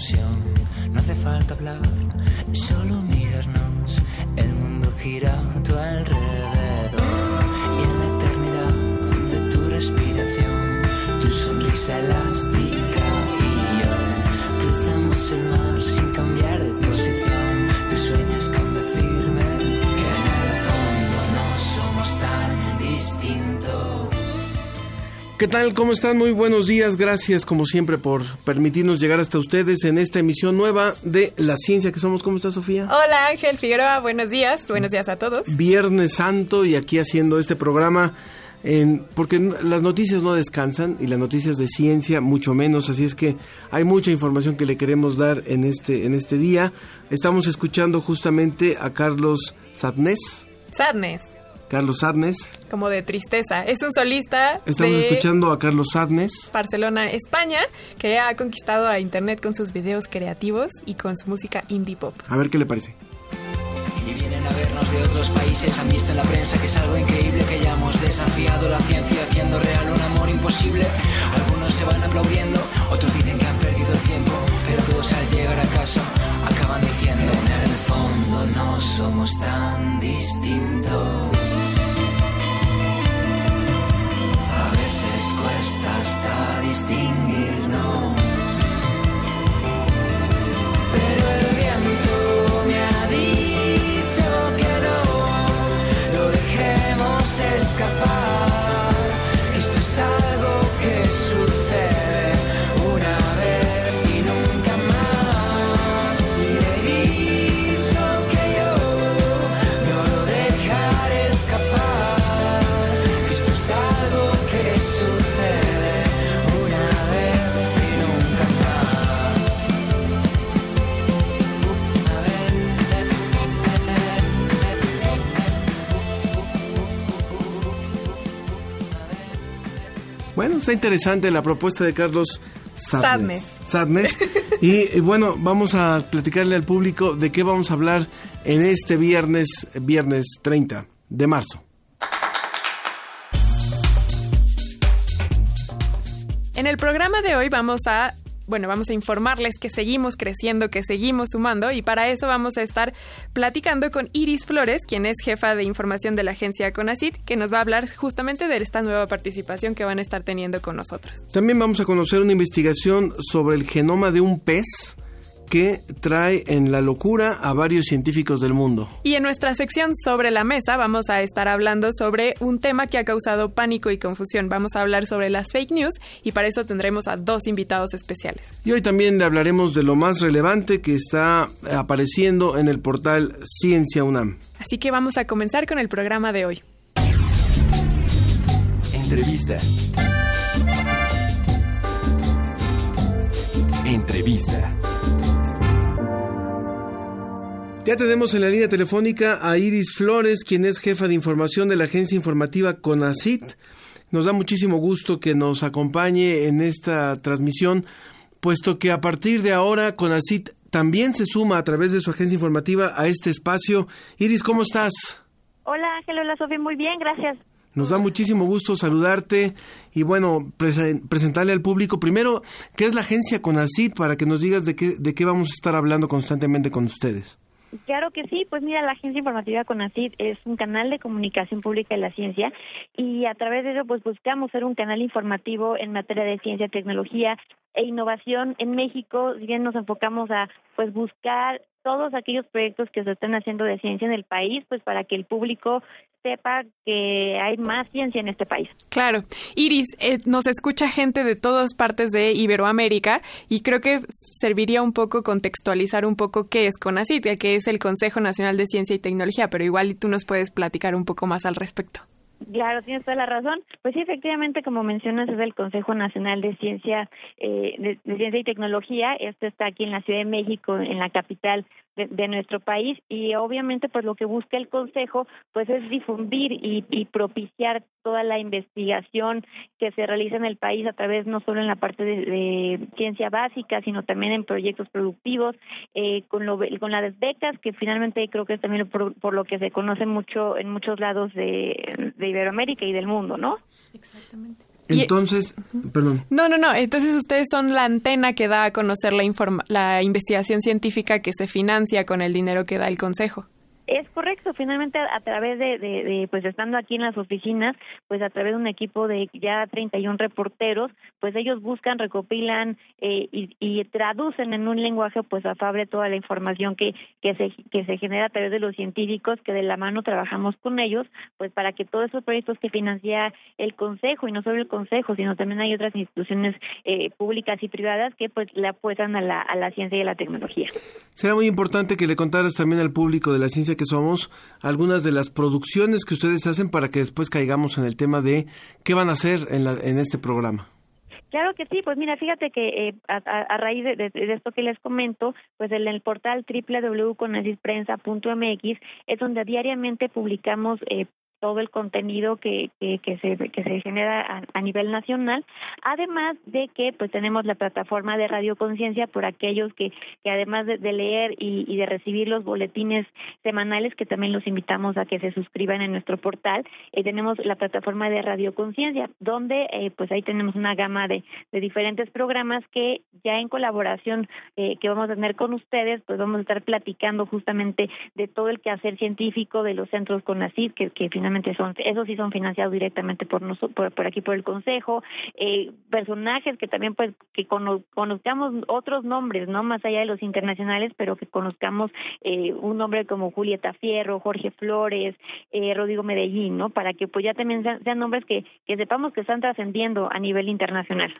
No hace falta hablar, solo mirarnos. El mundo gira a tu alrededor. Y en la eternidad de tu respiración, tu sonrisa elástica ¿Qué tal? ¿Cómo están? Muy buenos días. Gracias como siempre por permitirnos llegar hasta ustedes en esta emisión nueva de La Ciencia que Somos. ¿Cómo está Sofía? Hola Ángel Figueroa, buenos días. Buenos días a todos. Viernes Santo y aquí haciendo este programa en, porque las noticias no descansan y las noticias de ciencia mucho menos, así es que hay mucha información que le queremos dar en este, en este día. Estamos escuchando justamente a Carlos Sadnés. Sadness, Carlos Sadnés. como de tristeza. Es un solista Estamos de escuchando a Carlos Sadnés. Barcelona, España, que ha conquistado a Internet con sus videos creativos y con su música indie pop. A ver qué le parece. Y vienen a vernos de otros países, han visto en la prensa que es algo increíble, que hayamos desafiado la ciencia haciendo real un amor imposible. Algunos se van aplaudiendo, otros dicen que han perdido el tiempo, pero todos al llegar a casa acaban diciendo, en el fondo no somos tan distintos. Cuesta hasta distinguirnos. Pero el viento me ha dicho que no lo dejemos escapar. Está interesante la propuesta de Carlos Sadness. Sadness. Sadness. y, y bueno, vamos a platicarle al público de qué vamos a hablar en este viernes, viernes 30 de marzo. En el programa de hoy vamos a, bueno, vamos a informarles que seguimos creciendo, que seguimos sumando y para eso vamos a estar platicando con Iris Flores, quien es jefa de información de la agencia CONACIT, que nos va a hablar justamente de esta nueva participación que van a estar teniendo con nosotros. También vamos a conocer una investigación sobre el genoma de un pez que trae en la locura a varios científicos del mundo. Y en nuestra sección sobre la mesa vamos a estar hablando sobre un tema que ha causado pánico y confusión. Vamos a hablar sobre las fake news y para eso tendremos a dos invitados especiales. Y hoy también le hablaremos de lo más relevante que está apareciendo en el portal Ciencia UNAM. Así que vamos a comenzar con el programa de hoy. Entrevista. Entrevista. Ya tenemos en la línea telefónica a Iris Flores, quien es jefa de información de la agencia informativa CONACIT. Nos da muchísimo gusto que nos acompañe en esta transmisión, puesto que a partir de ahora CONACIT también se suma a través de su agencia informativa a este espacio. Iris, ¿cómo estás? Hola Ángel, hola Sofía, muy bien, gracias. Nos da muchísimo gusto saludarte y bueno, presen- presentarle al público primero qué es la agencia CONACIT para que nos digas de qué, de qué vamos a estar hablando constantemente con ustedes. Claro que sí, pues mira, la Agencia Informativa CONACYT es un canal de comunicación pública de la ciencia y a través de eso pues buscamos ser un canal informativo en materia de ciencia, tecnología e innovación en México, si bien nos enfocamos a pues buscar todos aquellos proyectos que se están haciendo de ciencia en el país, pues para que el público sepa que hay más ciencia en este país. Claro. Iris, eh, nos escucha gente de todas partes de Iberoamérica y creo que serviría un poco contextualizar un poco qué es CONACYT, que es el Consejo Nacional de Ciencia y Tecnología, pero igual tú nos puedes platicar un poco más al respecto. Claro, tienes toda la razón. Pues sí, efectivamente, como mencionas, es el Consejo Nacional de Ciencia, eh, de, Ciencia y Tecnología. Esto está aquí en la Ciudad de México, en la capital de, nuestro país y obviamente pues lo que busca el consejo pues es difundir y, propiciar toda la investigación que se realiza en el país a través no solo en la parte de, ciencia básica sino también en proyectos productivos eh, con lo, con las becas que finalmente creo que es también por, lo que se conoce mucho en muchos lados de, de Iberoamérica y del mundo no exactamente entonces, perdón. No, no, no. Entonces ustedes son la antena que da a conocer la, la investigación científica que se financia con el dinero que da el Consejo. Es correcto, finalmente a, través de, de, pues estando aquí en las oficinas, pues a través de un equipo de ya 31 reporteros, pues ellos buscan, recopilan eh, y, traducen en un lenguaje pues afable toda la información que, que, se, que se genera a través de los científicos, que de la mano trabajamos con ellos, pues para que todos esos proyectos que financia el Consejo, y no solo el Consejo, sino también hay otras instituciones eh, públicas y privadas que pues le apuestan a la, a la ciencia y a la tecnología. Será muy importante que le contaras también al público de la ciencia que somos algunas de las producciones que ustedes hacen para que después caigamos en el tema de qué van a hacer en, la, en este programa. Claro que sí, pues mira, fíjate que eh, a, raíz de, esto que les comento, pues en el portal www.conasisprensa.mx es donde diariamente publicamos eh, todo el contenido que, que, se, que se genera a, nivel nacional, además de que pues tenemos la plataforma de Radio Conciencia por aquellos que, que además de, leer y, de recibir los boletines semanales, que también los invitamos a que se suscriban en nuestro portal, eh, tenemos la plataforma de Radio Conciencia, donde eh, pues ahí tenemos una gama de, de diferentes programas que ya en colaboración eh, que vamos a tener con ustedes, pues vamos a estar platicando justamente de todo el quehacer científico de los centros CONACYT, que, que finalmente son, esos sí son financiados directamente por nosotros, por, aquí por el Consejo, eh, personajes que también pues que conozcamos otros nombres, no más allá de los internacionales, pero que conozcamos eh, un nombre como Julieta Fierro, Jorge Flores, eh, Rodrigo Medellín, ¿no? Para que pues ya también sean, nombres que, que sepamos que están trascendiendo a nivel internacional.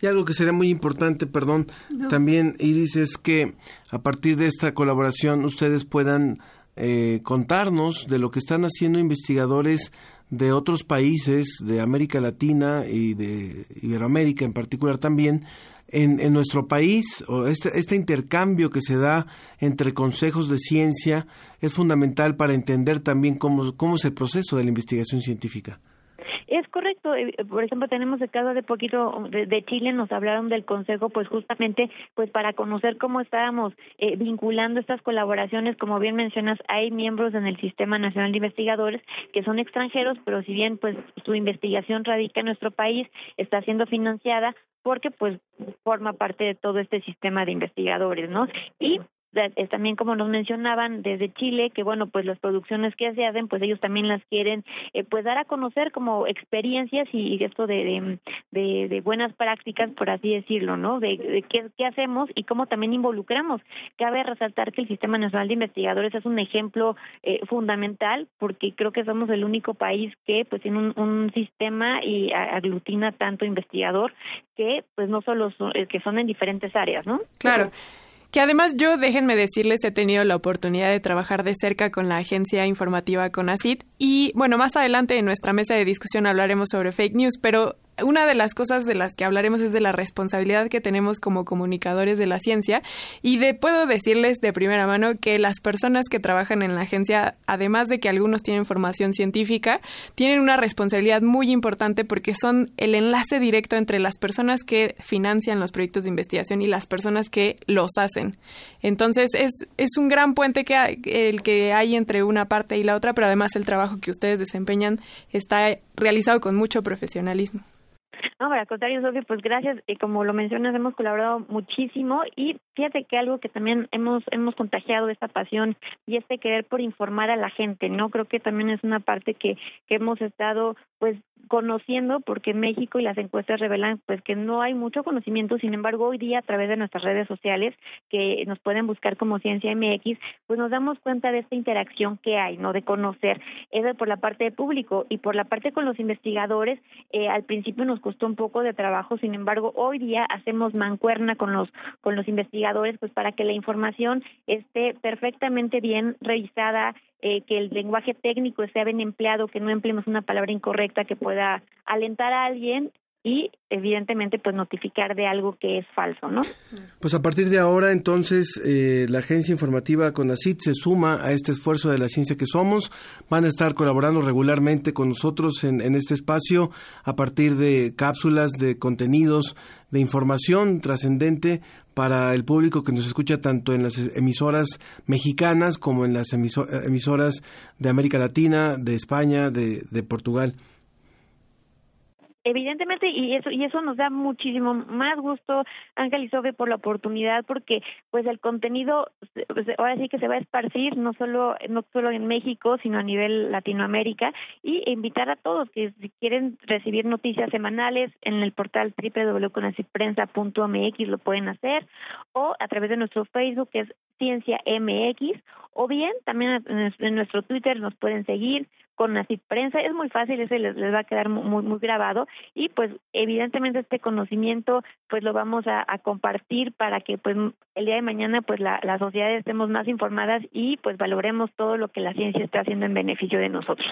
Y algo que sería muy importante, perdón, también Iris es que a partir de esta colaboración ustedes puedan eh, contarnos de lo que están haciendo investigadores de otros países de América Latina y de Iberoamérica en particular también en, en nuestro país o este, este intercambio que se da entre consejos de ciencia es fundamental para entender también cómo, cómo es el proceso de la investigación científica. Es correcto. Eh, por ejemplo, tenemos el caso de poquito de, Chile, nos hablaron del Consejo, pues justamente pues para conocer cómo estábamos eh, vinculando estas colaboraciones. Como bien mencionas, hay miembros en el Sistema Nacional de Investigadores que son extranjeros, pero si bien pues su investigación radica en nuestro país, está siendo financiada porque pues forma parte de todo este sistema de investigadores, ¿no? Y también como nos mencionaban desde Chile que bueno pues las producciones que se hacen pues ellos también las quieren eh, pues dar a conocer como experiencias y, esto de, de, de, buenas prácticas por así decirlo no de, qué, qué, hacemos y cómo también involucramos. Cabe resaltar que el sistema nacional de investigadores es un ejemplo eh, fundamental porque creo que somos el único país que pues tiene un, un sistema y aglutina tanto investigador que pues no solo son, eh, que son en diferentes áreas no claro que además yo, déjenme decirles, he tenido la oportunidad de trabajar de cerca con la agencia informativa CONACIT y bueno, más adelante en nuestra mesa de discusión hablaremos sobre fake news, pero una de las cosas de las que hablaremos es de la responsabilidad que tenemos como comunicadores de la ciencia y de puedo decirles de primera mano que las personas que trabajan en la agencia, además de que algunos tienen formación científica, tienen una responsabilidad muy importante porque son el enlace directo entre las personas que financian los proyectos de investigación y las personas que los hacen. Entonces es, es un gran puente que hay, el que hay entre una parte y la otra, pero además el trabajo que ustedes desempeñan está realizado con mucho profesionalismo. No, para contrario, Sofía, pues gracias. Y como lo mencionas, hemos colaborado muchísimo y fíjate que algo que también hemos hemos contagiado esta pasión y este querer por informar a la gente, ¿no? Creo que también es una parte que, que hemos estado pues conociendo porque México y las encuestas revelan pues que no hay mucho conocimiento, sin embargo hoy día a través de nuestras redes sociales que nos pueden buscar como Ciencia MX, pues nos damos cuenta de esta interacción que hay, ¿no? De conocer, eso por la parte del público y por la parte con los investigadores, eh, al principio nos costó un poco de trabajo, sin embargo hoy día hacemos mancuerna con los con los investigadores pues para que la información esté perfectamente bien revisada, eh, que el lenguaje técnico esté bien empleado, que no empleemos una palabra incorrecta que pueda alentar a alguien y evidentemente pues notificar de algo que es falso, ¿no? Pues a partir de ahora entonces eh, la agencia informativa CONACIT se suma a este esfuerzo de la ciencia que somos, van a estar colaborando regularmente con nosotros en, en este espacio a partir de cápsulas, de contenidos, de información trascendente para el público que nos escucha tanto en las emisoras mexicanas como en las emisoras de América Latina, de España, de, de Portugal. Evidentemente, y eso y eso nos da muchísimo más gusto, Ángel y Sofe, por la oportunidad, porque pues el contenido pues, ahora sí que se va a esparcir no solo no solo en México, sino a nivel Latinoamérica y invitar a todos que si quieren recibir noticias semanales en el portal www.conaciprensa.mx lo pueden hacer o a través de nuestro Facebook que es Ciencia MX o bien también en nuestro Twitter nos pueden seguir con Nacid Prensa. Es muy fácil, ese les, va a quedar muy, muy grabado y pues evidentemente este conocimiento pues lo vamos a, a compartir para que pues el día de mañana pues la, la sociedad estemos más informadas y pues valoremos todo lo que la ciencia está haciendo en beneficio de nosotros.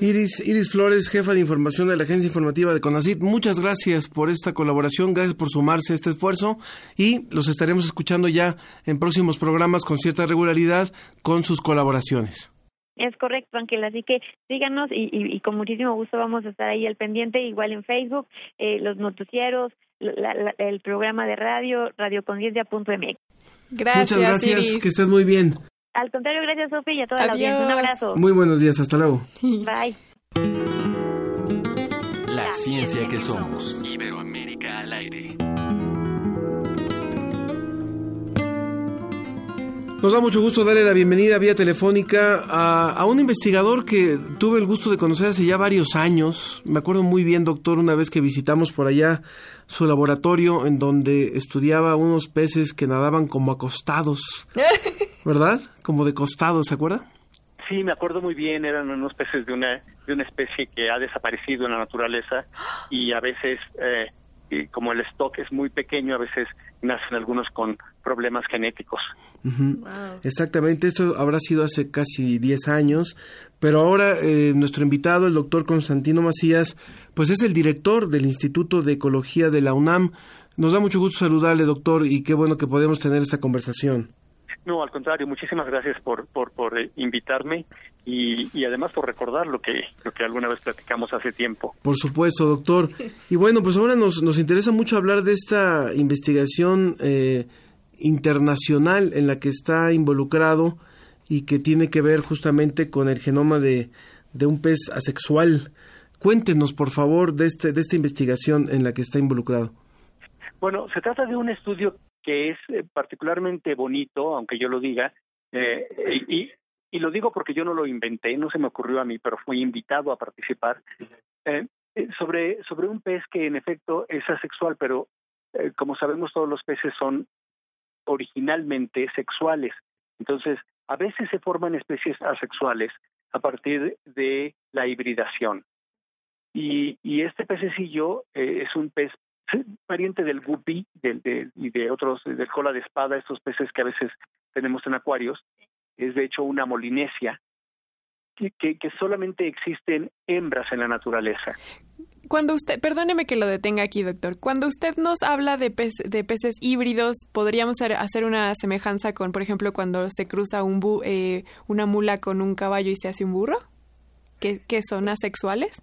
Iris, Iris Flores, jefa de información de la Agencia Informativa de CONACIT, muchas gracias por esta colaboración, gracias por sumarse a este esfuerzo y los estaremos escuchando ya en próximos programas con cierta regularidad con sus colaboraciones. Es correcto, Ángel, así que síganos y, y, y, con muchísimo gusto vamos a estar ahí al pendiente, igual en Facebook, eh, los noticieros, la, la, el programa de radio, radioconciencia.mx. Gracias, Muchas gracias, Iris. que estés muy bien. Al contrario, gracias, Sofía, y a toda Adiós. la audiencia. Un abrazo. Muy buenos días, hasta luego. Bye. La ciencia que somos. Iberoamérica al aire. Nos da mucho gusto darle la bienvenida vía telefónica a, a, un investigador que tuve el gusto de conocer hace ya varios años. Me acuerdo muy bien, doctor, una vez que visitamos por allá su laboratorio en donde estudiaba unos peces que nadaban como acostados, ¿verdad? Como de costados, ¿se acuerda? Sí, me acuerdo muy bien, eran unos peces de una, de una especie que ha desaparecido en la naturaleza y a veces... Eh, y como el stock es muy pequeño, a veces nacen algunos con problemas genéticos. Uh -huh. wow. Exactamente, esto habrá sido hace casi 10 años, pero ahora eh, nuestro invitado, el doctor Constantino Macías, pues es el director del Instituto de Ecología de la UNAM. Nos da mucho gusto saludarle, doctor, y qué bueno que podemos tener esta conversación. No, al contrario, muchísimas gracias por, por, por invitarme y, y, además por recordar lo que, lo que alguna vez platicamos hace tiempo. Por supuesto, doctor. Y bueno, pues ahora nos, nos interesa mucho hablar de esta investigación eh, internacional en la que está involucrado y que tiene que ver justamente con el genoma de, de un pez asexual. Cuéntenos, por favor, de, este, de esta investigación en la que está involucrado. Bueno, se trata de un estudio que es eh, particularmente bonito, aunque yo lo diga, eh, y, y, lo digo porque yo no lo inventé, no se me ocurrió a mí, pero fui invitado a participar, eh, sobre, sobre un pez que en efecto es asexual, pero como sabemos todos los peces son originalmente sexuales. Entonces, a veces se forman especies asexuales a partir de la hibridación. Y, y este pececillo eh, es un pez pariente del guppy del, de, y de otros, del cola de espada, estos peces que a veces tenemos en acuarios. Es de hecho una molinesia que, que solamente existen hembras en la naturaleza. Cuando usted, perdóneme que lo detenga aquí, doctor. Cuando usted nos habla de, pez, de peces híbridos, podríamos hacer una semejanza con, por ejemplo, cuando se cruza un bu, eh, una mula con un caballo y se hace un burro, que, que son asexuales.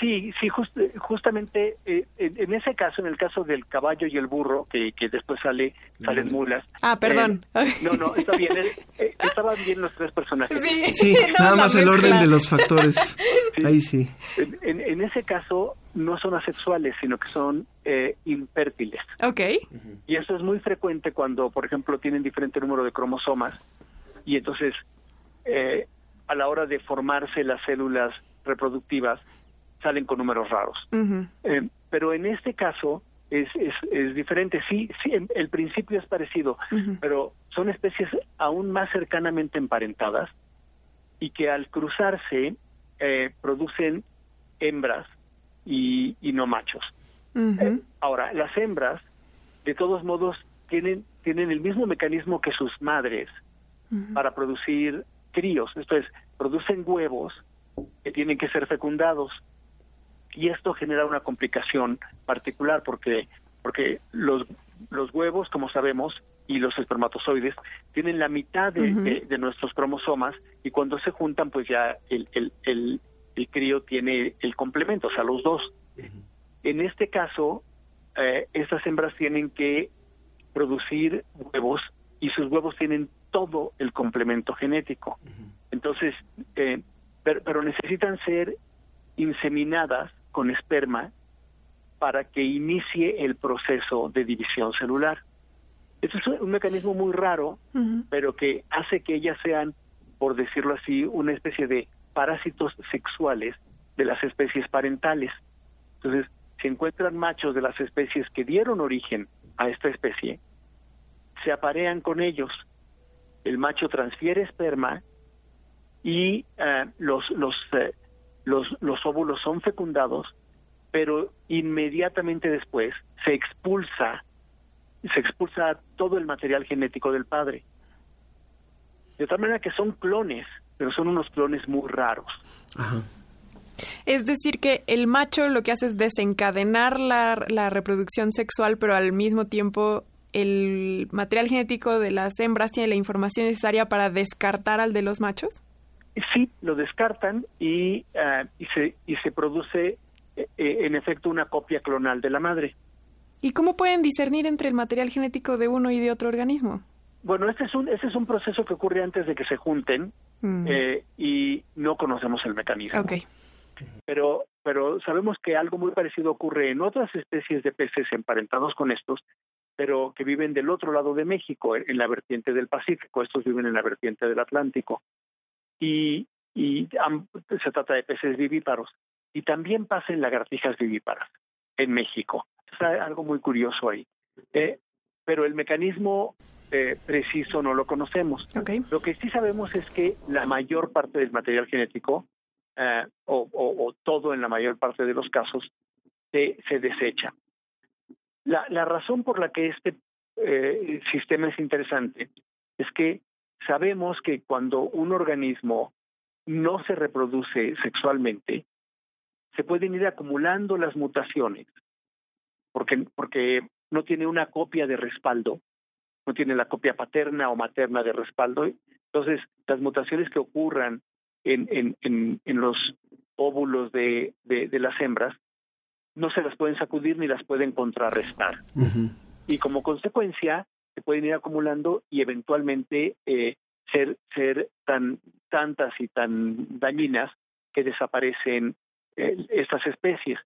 Sí, sí, just, justamente eh, en, en, ese caso, en el caso del caballo y el burro, que, que después sale salen mulas. Ah, perdón. Eh, no, no, está bien. Eh, estaban bien los tres personajes. Sí, sí no, nada más el orden de los factores. Sí. Ahí sí. En, en, en, ese caso, no son asexuales, sino que son eh, infértiles. Ok. Y eso es muy frecuente cuando, por ejemplo, tienen diferente número de cromosomas y entonces a la hora de formarse las células reproductivas, salen con números raros. Uh -huh. eh, pero en este caso es, es, es diferente. Sí, sí, el principio es parecido, uh -huh. pero son especies aún más cercanamente emparentadas y que al cruzarse eh, producen hembras y, y no machos. Uh -huh. eh, ahora, las hembras, de todos modos, tienen, tienen el mismo mecanismo que sus madres para producir críos, esto es, producen huevos que tienen que ser fecundados. Y esto genera una complicación particular porque, porque los, los huevos, como sabemos, y los espermatozoides tienen la mitad de, de- de nuestros cromosomas y cuando se juntan, pues ya el, el, el, el crío tiene el complemento, o sea, los dos. En este caso, eh, estas hembras tienen que producir huevos y sus huevos tienen todo el complemento genético. Entonces, eh, pero, pero necesitan ser inseminadas con esperma para que inicie el proceso de división celular. Esto es un mecanismo muy raro, pero que hace que ellas sean, por decirlo así, una especie de parásitos sexuales de las especies parentales. Entonces, se encuentran machos de las especies que dieron origen a esta especie, se aparean con ellos. El macho transfiere esperma y eh, los, los, eh, los, los óvulos son fecundados, pero inmediatamente después se expulsa, se expulsa todo el material genético del padre. De tal manera que son clones, pero son unos clones muy raros. Es decir, que el macho lo que hace es desencadenar la, la reproducción sexual, pero al mismo tiempo el material genético de las hembras tiene la información necesaria para descartar al de los machos. Sí, lo descartan y, ah, y, se, y se produce eh, eh, en efecto una copia clonal de la madre. ¿Y cómo pueden discernir entre el material genético de uno y de otro organismo? Bueno, este es un, este es un proceso que ocurre antes de que se junten Mm. eh, y no conocemos el mecanismo. Ok. Pero, pero sabemos que algo muy parecido ocurre en otras especies de peces emparentados con estos, pero que viven del otro lado de México, en la vertiente del Pacífico. Estos viven en la vertiente del Atlántico. Y, y se trata de peces vivíparos. Y también pasa en lagartijas vivíparas en México. Sea, algo muy curioso ahí. Eh, pero el mecanismo eh, preciso no lo conocemos. Lo que sí sabemos es que la mayor parte del material genético, eh, o, o- o todo en la mayor parte de los casos, se, se desecha. La, la razón por la que este eh, sistema es interesante es que sabemos que cuando un organismo no se reproduce sexualmente, se pueden ir acumulando las mutaciones, porque, porque no tiene una copia de respaldo, no tiene la copia paterna o materna de respaldo. Entonces, las mutaciones que ocurran en, en, en, en los óvulos de, de, de las hembras no se las pueden sacudir ni las pueden contrarrestar. Y como consecuencia, se pueden ir acumulando y eventualmente eh, ser, ser tan tantas y tan dañinas que desaparecen eh, estas especies.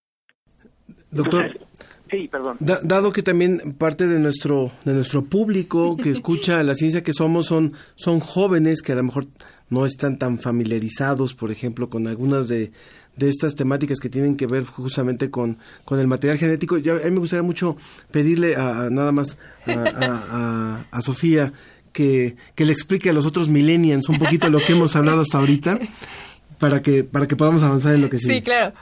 Doctor, Entonces, sí, perdón. Da- dado que también parte de nuestro de nuestro público que escucha la ciencia que somos son son jóvenes que a lo mejor no están tan familiarizados, por ejemplo, con algunas de, de estas temáticas que tienen que ver justamente con, con el material genético. Yo, a mí me gustaría mucho pedirle a, nada más a, Sofía que, que le explique a los otros millennials un poquito lo que hemos hablado hasta ahorita para que para que podamos avanzar en lo que sigue. Sí, claro.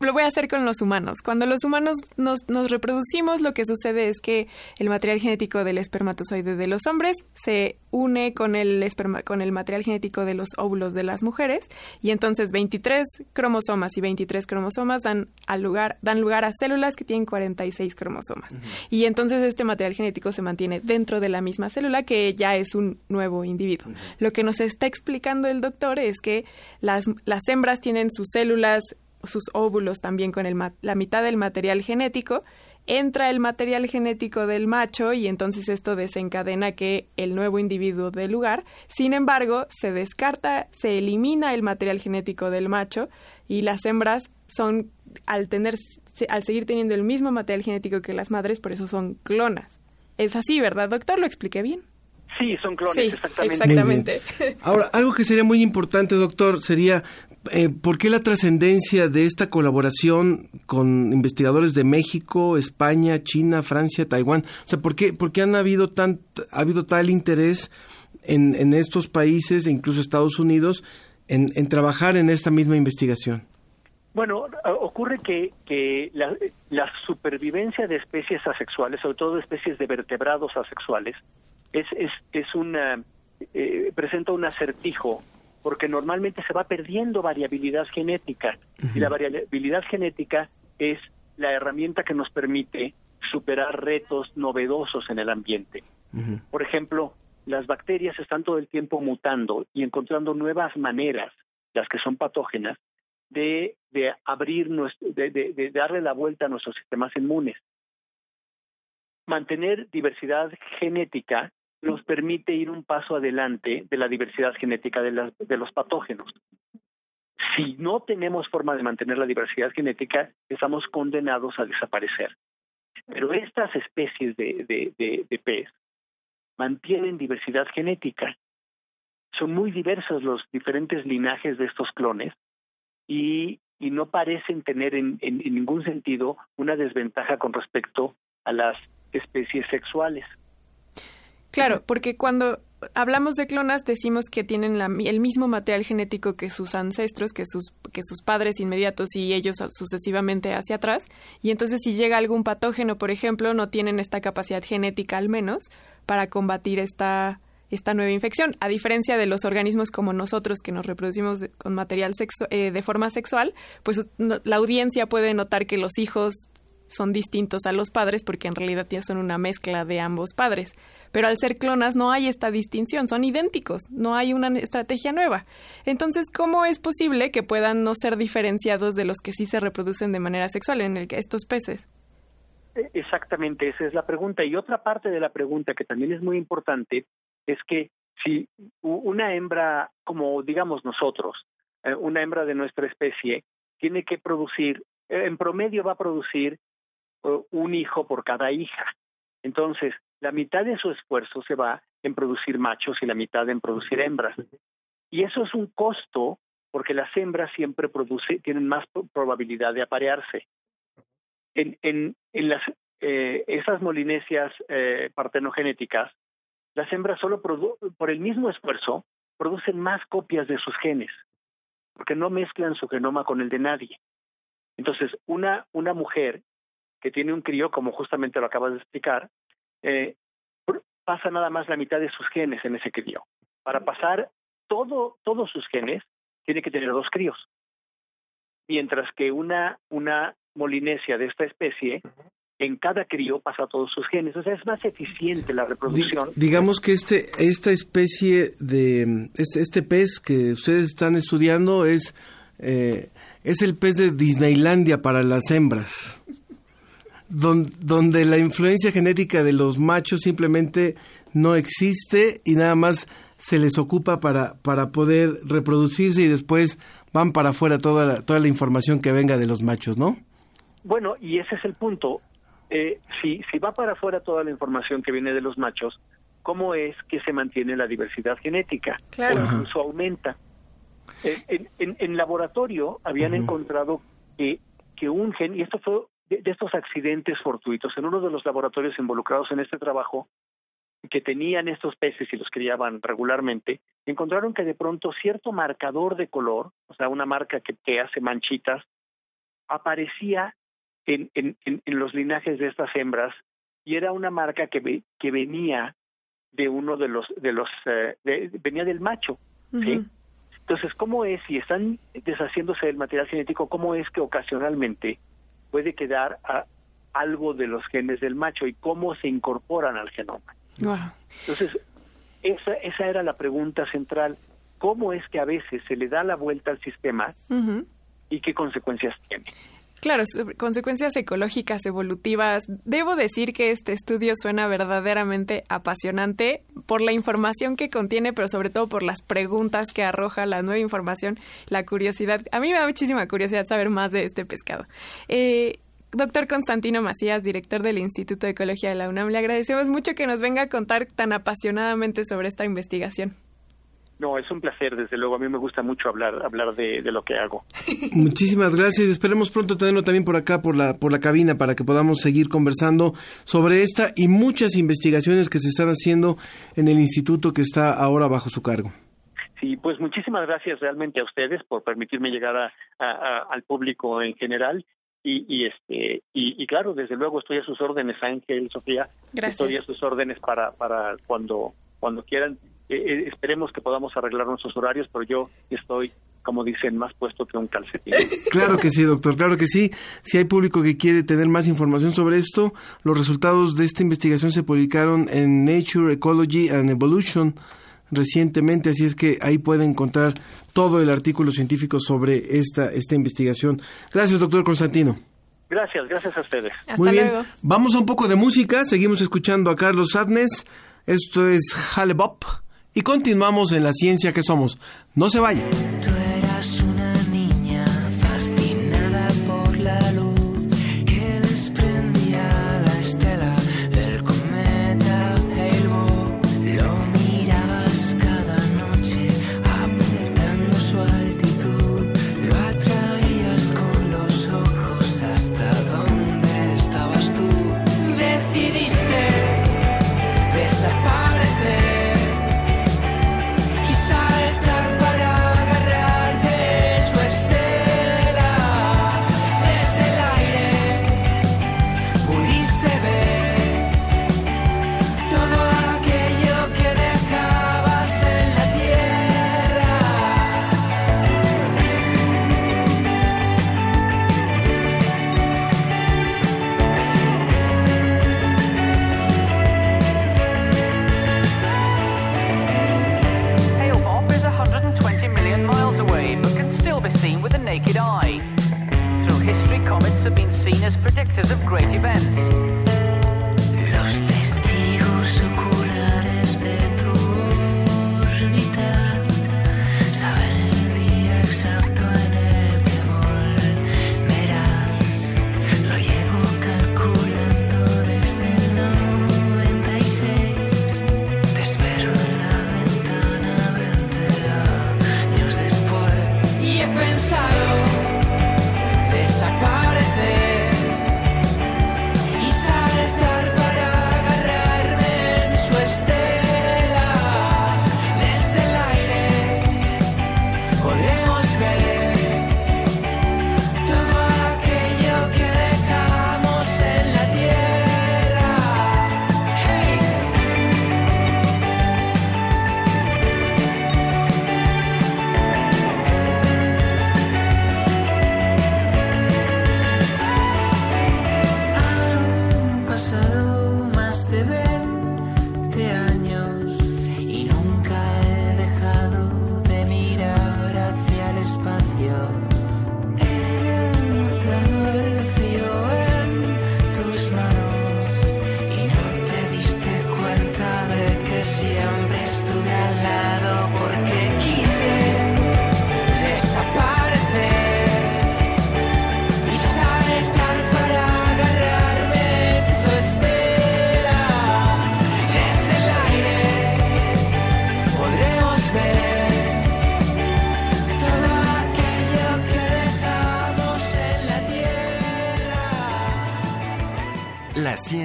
Lo voy a hacer con los humanos. Cuando los humanos nos, nos reproducimos, lo que sucede es que el material genético del espermatozoide de los hombres se une con el, esperma, con el material genético de los óvulos de las mujeres y entonces 23 cromosomas y 23 cromosomas dan, al lugar, dan lugar a células que tienen 46 cromosomas. Y entonces este material genético se mantiene dentro de la misma célula que ya es un nuevo individuo. Lo que nos está explicando el doctor es que las, las hembras tienen sus células sus óvulos también con el ma- la mitad del material genético, entra el material genético del macho y entonces esto desencadena que el nuevo individuo dé lugar. Sin embargo, se descarta, se elimina el material genético del macho y las hembras son, al tener, se- al seguir teniendo el mismo material genético que las madres, por eso son clonas. Es así, ¿verdad, doctor? ¿Lo expliqué bien? Sí, son clones, Sí, exactamente. exactamente. Ahora, algo que sería muy importante, doctor, sería eh, ¿por qué la trascendencia de esta colaboración con investigadores de México, España, China, Francia, Taiwán? O sea, ¿por qué, por qué han habido tan, ha habido tal interés en, en estos países, e incluso Estados Unidos, en, en trabajar en esta misma investigación? Bueno, ocurre que, que la, la supervivencia de especies asexuales, sobre todo especies de vertebrados asexuales, es, es, es, una, eh, presenta un acertijo porque normalmente se va perdiendo variabilidad genética y la variabilidad genética es la herramienta que nos permite superar retos novedosos en el ambiente. Por ejemplo, las bacterias están todo el tiempo mutando y encontrando nuevas maneras, las que son patógenas, de, de abrir, nuestro, de, de darle la vuelta a nuestros sistemas inmunes. Mantener diversidad genética nos permite ir un paso adelante de la diversidad genética de, las, de los patógenos. Si no tenemos forma de mantener la diversidad genética, estamos condenados a desaparecer. Pero estas especies de, de, de, pez mantienen diversidad genética. Son muy diversos los diferentes linajes de estos clones y, y no parecen tener en, en, en ningún sentido una desventaja con respecto a las especies sexuales. Claro, porque cuando hablamos de clonas decimos que tienen el mismo material genético que sus ancestros, que sus, que sus padres inmediatos y ellos sucesivamente hacia atrás. Y entonces si llega algún patógeno, por ejemplo, no tienen esta capacidad genética al menos para combatir esta, esta nueva infección. A diferencia de los organismos como nosotros que nos reproducimos con material eh, de forma sexual, pues la audiencia puede notar que los hijos son distintos a los padres porque en realidad ya son una mezcla de ambos padres. Pero al ser clonas no hay esta distinción, son idénticos, no hay una estrategia nueva. Entonces, ¿cómo es posible que puedan no ser diferenciados de los que sí se reproducen de manera sexual en el que estos peces? E, exactamente, esa es la pregunta. Y otra parte de la pregunta que también es muy importante es que si una hembra, como digamos nosotros, eh, una hembra de nuestra especie, tiene que producir, en promedio va a producir eh, un hijo por cada hija. Entonces, la mitad de su esfuerzo se va en producir machos y la mitad en producir hembras. Y eso es un costo porque las hembras siempre produce, tienen más probabilidad de aparearse. En, en, en las, eh, esas molinesias eh, partenogenéticas, las hembras solo por el mismo esfuerzo producen más copias de sus genes, porque no mezclan su genoma con el de nadie. Entonces, una, una mujer que tiene un crío, como justamente lo acabas de explicar, eh, pasa nada más la mitad de sus genes en ese crío. Para pasar todo, todos sus genes, tiene que tener dos críos. Mientras que una, una molinesia de esta especie, en cada crío pasa todos sus genes. O sea, es más eficiente la reproducción. digamos que este, esta especie de, este, este pez que ustedes están estudiando es, eh, es el pez de Disneylandia para las hembras donde, la influencia genética de los machos simplemente no existe y nada más se les ocupa para, para poder reproducirse y después van para afuera toda la, toda la información que venga de los machos, ¿no? Bueno, y ese es el punto. Eh, si, si va para afuera toda la información que viene de los machos, ¿cómo es que se mantiene la diversidad genética? Claro. O incluso aumenta. Eh, en, en, laboratorio habían encontrado que, que un gen, y esto fue de, estos accidentes fortuitos. En uno de los laboratorios involucrados en este trabajo, que tenían estos peces y los criaban regularmente, encontraron que de pronto cierto marcador de color, o sea, una marca que, que hace manchitas, aparecía en, en, en, los linajes de estas hembras y era una marca que, que venía de uno de los, de los, eh, venía del macho, ¿sí? Entonces, ¿cómo es, si están deshaciéndose del material genético, cómo es que ocasionalmente puede quedar a algo de los genes del macho y cómo se incorporan al genoma. Entonces, esa, esa era la pregunta central. ¿Cómo es que a veces se le da la vuelta al sistema y qué consecuencias tiene? Claro, consecuencias ecológicas, evolutivas. Debo decir que este estudio suena verdaderamente apasionante por la información que contiene, pero sobre todo por las preguntas que arroja la nueva información, la curiosidad. A mí me da muchísima curiosidad saber más de este pescado. Eh, doctor Constantino Macías, director del Instituto de Ecología de la UNAM, le agradecemos mucho que nos venga a contar tan apasionadamente sobre esta investigación. No, es un placer, desde luego. A mí me gusta mucho hablar, hablar de, lo que hago. Muchísimas gracias. Esperemos pronto tenerlo también por acá, por la, por la cabina, para que podamos seguir conversando sobre esta y muchas investigaciones que se están haciendo en el instituto que está ahora bajo su cargo. Sí, pues muchísimas gracias realmente a ustedes por permitirme llegar a, al público en general y, y este y, y, claro desde luego estoy a sus órdenes Ángel Sofía gracias. estoy a sus órdenes para para cuando cuando quieran eh, eh, esperemos que podamos arreglar nuestros horarios, pero yo estoy, como dicen, más puesto que un calcetín. Claro que sí, doctor, claro que sí. Si hay público que quiere tener más información sobre esto, los resultados de esta investigación se publicaron en Nature, Ecology and Evolution recientemente, así es que ahí puede encontrar todo el artículo científico sobre esta, esta investigación. Gracias, doctor Constantino. Gracias, gracias a ustedes. Muy bien, vamos a un poco de música, seguimos escuchando a Carlos Sadness, esto es Halebop y continuamos en la ciencia que somos. No se vaya.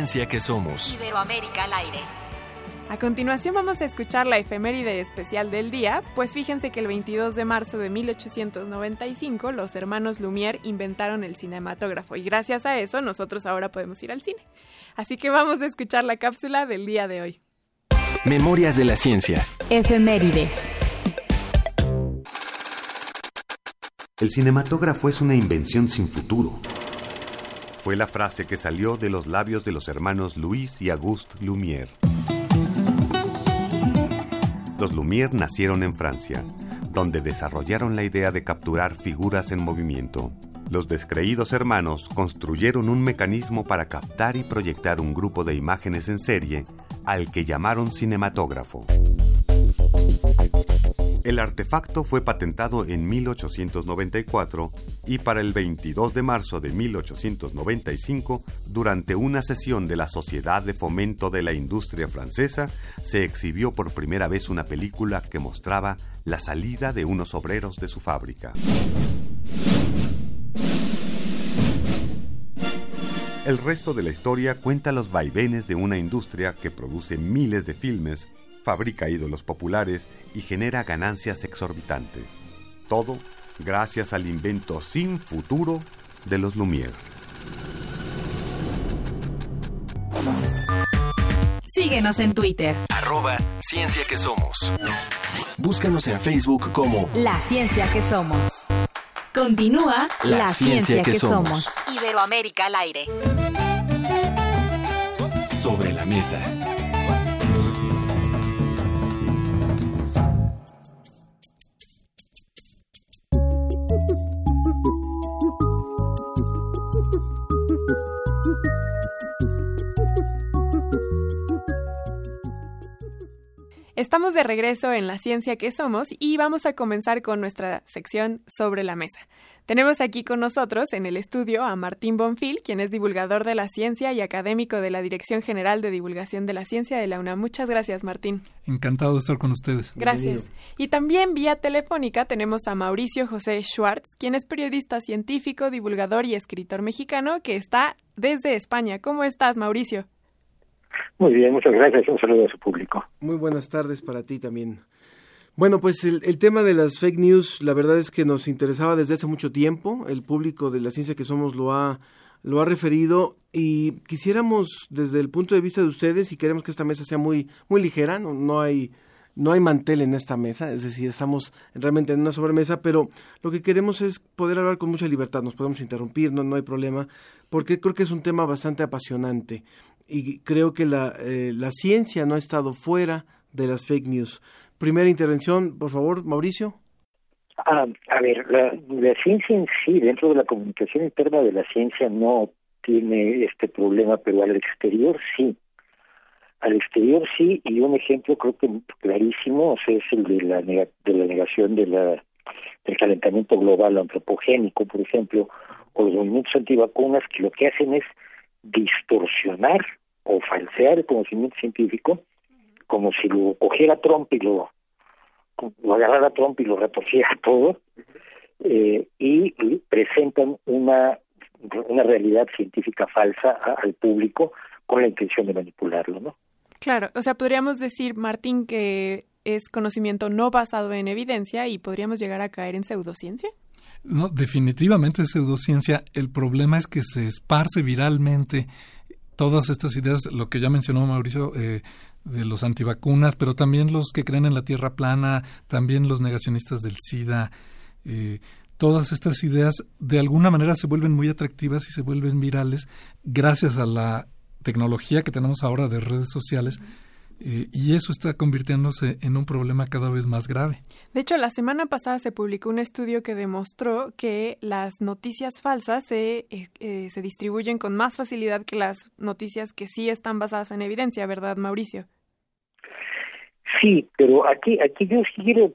Que somos. Iberoamérica al aire. A continuación vamos a escuchar la efeméride especial del día, pues fíjense que el 22 de marzo de 1895 los hermanos Lumière inventaron el cinematógrafo y gracias a eso nosotros ahora podemos ir al cine. Así que vamos a escuchar la cápsula del día de hoy. Memorias de la ciencia. Efemérides. El cinematógrafo es una invención sin futuro fue la frase que salió de los labios de los hermanos Louis y Auguste Lumière. Los Lumière nacieron en Francia, donde desarrollaron la idea de capturar figuras en movimiento. Los descreídos hermanos construyeron un mecanismo para captar y proyectar un grupo de imágenes en serie, al que llamaron cinematógrafo. El artefacto fue patentado en 1894 y para el 22 de marzo de 1895, durante una sesión de la Sociedad de Fomento de la Industria Francesa, se exhibió por primera vez una película que mostraba la salida de unos obreros de su fábrica. El resto de la historia cuenta los vaivenes de una industria que produce miles de filmes fabrica ídolos populares y genera ganancias exorbitantes. Todo gracias al invento sin futuro de los Lumière. Síguenos en Twitter. Arroba Ciencia que Somos. Búscanos en Facebook como La Ciencia que Somos. Continúa La, ciencia, que, somos. Iberoamérica al aire. Sobre la mesa. Estamos de regreso en La Ciencia que Somos y vamos a comenzar con nuestra sección sobre la mesa. Tenemos aquí con nosotros en el estudio a Martín Bonfil, quien es divulgador de la ciencia y académico de la Dirección General de Divulgación de la Ciencia de la UNAM. Muchas gracias, Martín. Encantado de estar con ustedes. Gracias. Y también vía telefónica tenemos a Mauricio José Schwartz, quien es periodista científico, divulgador y escritor mexicano que está desde España. ¿Cómo estás, Mauricio? Muy bien, muchas gracias. Un saludo a su público. Muy buenas tardes para ti también. Bueno, pues el, tema de las fake news, la verdad es que nos interesaba desde hace mucho tiempo. El público de la ciencia que somos lo ha, lo ha referido y quisiéramos, desde el punto de vista de ustedes, y queremos que esta mesa sea muy, muy ligera, no, no hay no hay mantel en esta mesa, es decir, estamos realmente en una sobremesa, pero lo que queremos es poder hablar con mucha libertad, nos podemos interrumpir, no, no hay problema, porque creo que es un tema bastante apasionante y creo que la, eh, la ciencia no ha estado fuera de las fake news. Primera intervención, por favor, Mauricio. Ah, a ver, la, ciencia en sí, dentro de la comunicación interna de la ciencia, no tiene este problema, pero al exterior sí. Al exterior sí, y un ejemplo creo que clarísimo es el de la, de la negación de la, del calentamiento global antropogénico, por ejemplo, o los movimientos antivacunas que lo que hacen es distorsionar o falsear el conocimiento científico como si lo cogiera Trump y lo, lo agarrara Trump y lo retorciera todo eh, y, presentan una una realidad científica falsa al público con la intención de manipularlo, ¿no? Claro, o sea, podríamos decir, Martín, que es conocimiento no basado en evidencia y podríamos llegar a caer en pseudociencia. No, definitivamente es pseudociencia. El problema es que se esparce viralmente todas estas ideas, lo que ya mencionó Mauricio, eh, de los antivacunas, pero también los que creen en la Tierra plana, también los negacionistas del SIDA. Eh, todas estas ideas de alguna manera se vuelven muy atractivas y se vuelven virales gracias a la tecnología que tenemos ahora de redes sociales eh, y eso está convirtiéndose en un problema cada vez más grave. De hecho, la semana pasada se publicó un estudio que demostró que las noticias falsas se, eh, eh, se distribuyen con más facilidad que las noticias que sí están basadas en evidencia, ¿verdad, Mauricio? Sí, pero aquí, aquí yo quiero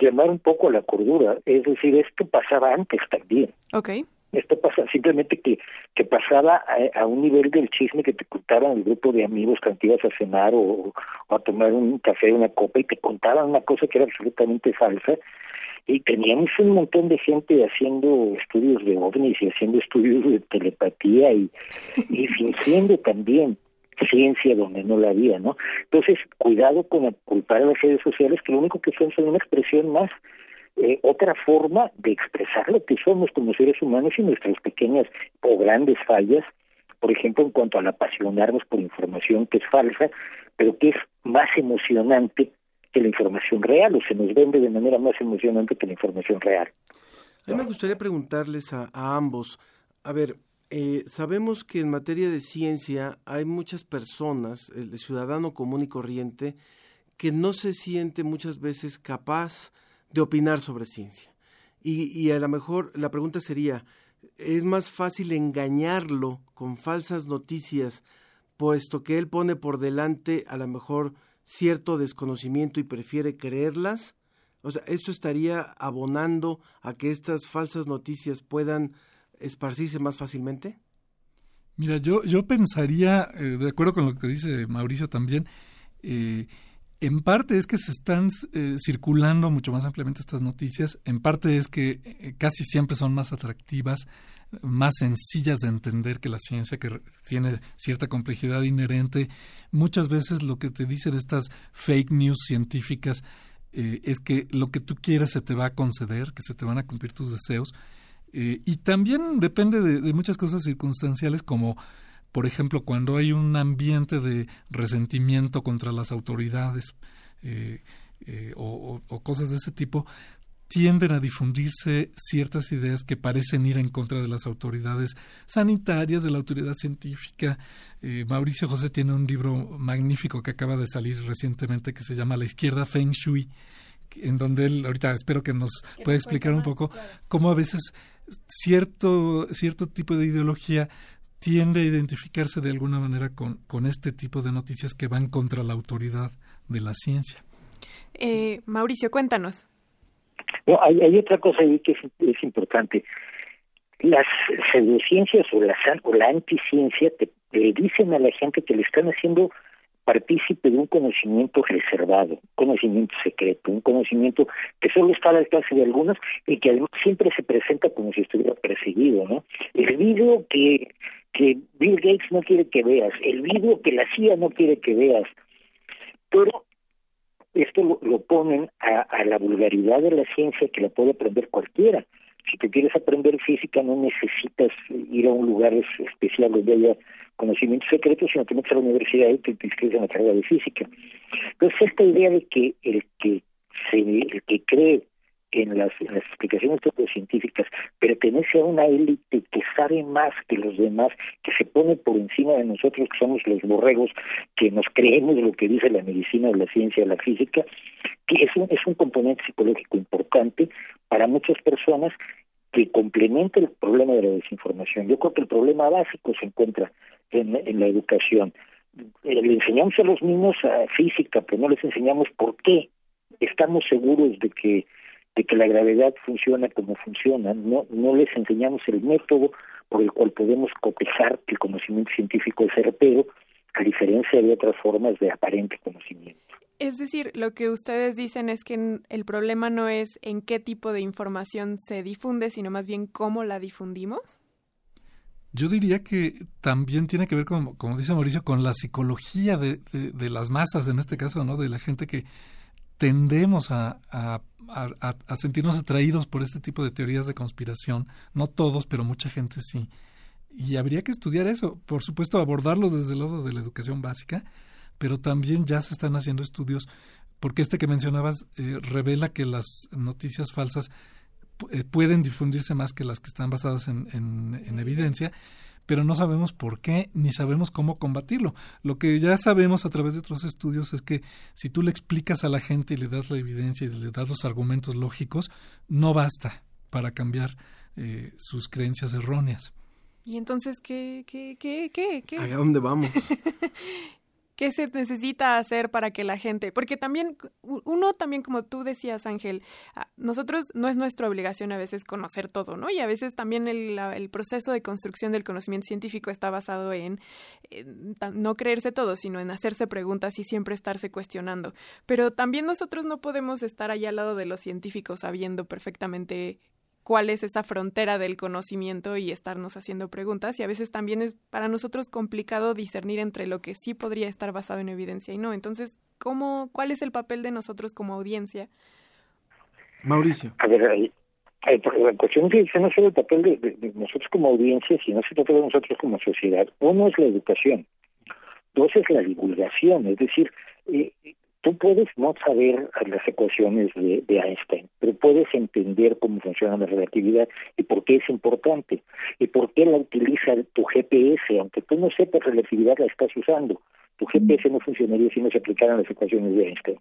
llamar un poco a la cordura, es decir, esto pasaba antes también. Okay. Esto pasa simplemente que, que pasaba a, un nivel del chisme que te contaban el grupo de amigos que ibas a cenar o, a tomar un café, una copa y te contaban una cosa que era absolutamente falsa y teníamos un montón de gente haciendo estudios de ovnis y haciendo estudios de telepatía y, y fingiendo también ciencia donde no la había, ¿no? Entonces, cuidado con culpar a las redes sociales que lo único que son son una expresión más eh, otra forma de expresar lo que somos como seres humanos y nuestras pequeñas o grandes fallas, por ejemplo, en cuanto al apasionarnos por información que es falsa, pero que es más emocionante que la información real, o se nos vende de manera más emocionante que la información real. A mí me gustaría preguntarles a, ambos, a ver, eh, sabemos que en materia de ciencia hay muchas personas, el ciudadano común y corriente, que no se siente muchas veces capaz de opinar sobre ciencia. Y, y a lo mejor la pregunta sería, ¿es más fácil engañarlo con falsas noticias, puesto que él pone por delante a lo mejor cierto desconocimiento y prefiere creerlas? O sea, ¿esto estaría abonando a que estas falsas noticias puedan esparcirse más fácilmente? Mira, yo, yo pensaría, eh, de acuerdo con lo que dice Mauricio también, eh, en parte es que se están eh, circulando mucho más ampliamente estas noticias, en parte es que eh, casi siempre son más atractivas, más sencillas de entender que la ciencia, que tiene cierta complejidad inherente. Muchas veces lo que te dicen estas fake news científicas eh, es que lo que tú quieres se te va a conceder, que se te van a cumplir tus deseos. y también depende de muchas cosas circunstanciales como por ejemplo, cuando hay un ambiente de resentimiento contra las autoridades eh, eh, o, cosas de ese tipo, tienden a difundirse ciertas ideas que parecen ir en contra de las autoridades sanitarias, de la autoridad científica. Eh, Mauricio José tiene un libro magnífico que acaba de salir recientemente que se llama La izquierda Feng Shui, en donde él, ahorita espero que nos pueda explicar un poco cómo a veces cierto, cierto tipo de ideología tiende a identificarse de alguna manera con, con este tipo de noticias que van contra la autoridad de la ciencia. Eh, Mauricio, cuéntanos. No, hay, hay otra cosa ahí que es, importante. Las pseudociencias o la, o la anticiencia te, le dicen a la gente que le están haciendo partícipe de un conocimiento reservado, un conocimiento secreto, un conocimiento que solo está al alcance de algunos y que además siempre se presenta como si estuviera perseguido, ¿no? El video que, que Bill Gates no quiere que veas, el video que la CIA no quiere que veas, pero esto lo, ponen a, la vulgaridad de la ciencia que la puede aprender cualquiera. Si tú quieres aprender física no necesitas ir a un lugar especial donde haya conocimientos secretos, sino que metes a la universidad y te, te inscribes en la carrera de física. Entonces esta idea de que el que se, el que cree en las, en las explicaciones científicas pertenece a una élite que sabe más que los demás, que se pone por encima de nosotros, que somos los borregos, que nos creemos lo que dice la medicina, la ciencia, la física, que es un, es un componente psicológico importante para muchas personas que complementa el problema de la desinformación. Yo creo que el problema básico se encuentra en, la educación. Eh, le enseñamos a los niños física, pero no les enseñamos por qué estamos seguros de que de que la gravedad funciona como funciona, no, no les enseñamos el método por el cual podemos cotejar que el conocimiento científico es certero, a diferencia de otras formas de aparente conocimiento. Es decir, lo que ustedes dicen es que el problema no es en qué tipo de información se difunde, sino más bien cómo la difundimos. Yo diría que también tiene que ver, con, como dice Mauricio, con la psicología de, de, las masas, en este caso, ¿no? De la gente que tendemos a, a, a, sentirnos atraídos por este tipo de teorías de conspiración. No todos, pero mucha gente sí. Y habría que estudiar eso. Por supuesto, abordarlo desde el lado de la educación básica, pero también ya se están haciendo estudios, porque este que mencionabas eh, revela que las noticias falsas eh, pueden difundirse más que las que están basadas en, en evidencia pero no sabemos por qué ni sabemos cómo combatirlo. Lo que ya sabemos a través de otros estudios es que si tú le explicas a la gente y le das la evidencia y le das los argumentos lógicos, no basta para cambiar eh, sus creencias erróneas. ¿Y entonces qué, qué, qué, qué? qué? ¿A dónde vamos? ¿Qué se necesita hacer para que la gente, porque también uno también como tú decías Ángel, ah, nosotros no es nuestra obligación a veces conocer todo, ¿no? Y a veces también el, proceso de construcción del conocimiento científico está basado en, no creerse todo, sino en hacerse preguntas y siempre estarse cuestionando. Pero también nosotros no podemos estar allá al lado de los científicos sabiendo perfectamente cuál es esa frontera del conocimiento y estarnos haciendo preguntas y a veces también es para nosotros complicado discernir entre lo que sí podría estar basado en evidencia y no. Entonces, ¿cómo, ¿cuál es el papel de nosotros como audiencia? Mauricio. A ver, la cuestión es que no solo el papel de, nosotros como audiencia, sino el papel de nosotros como sociedad. Uno es la educación, dos es la divulgación, es decir, eh, Tú puedes no saber las ecuaciones de, Einstein, pero puedes entender cómo funciona la relatividad y por qué es importante y por qué la utiliza tu GPS, aunque tú no sepas relatividad la estás usando. Tu GPS no funcionaría si no se aplicaran las ecuaciones de Einstein,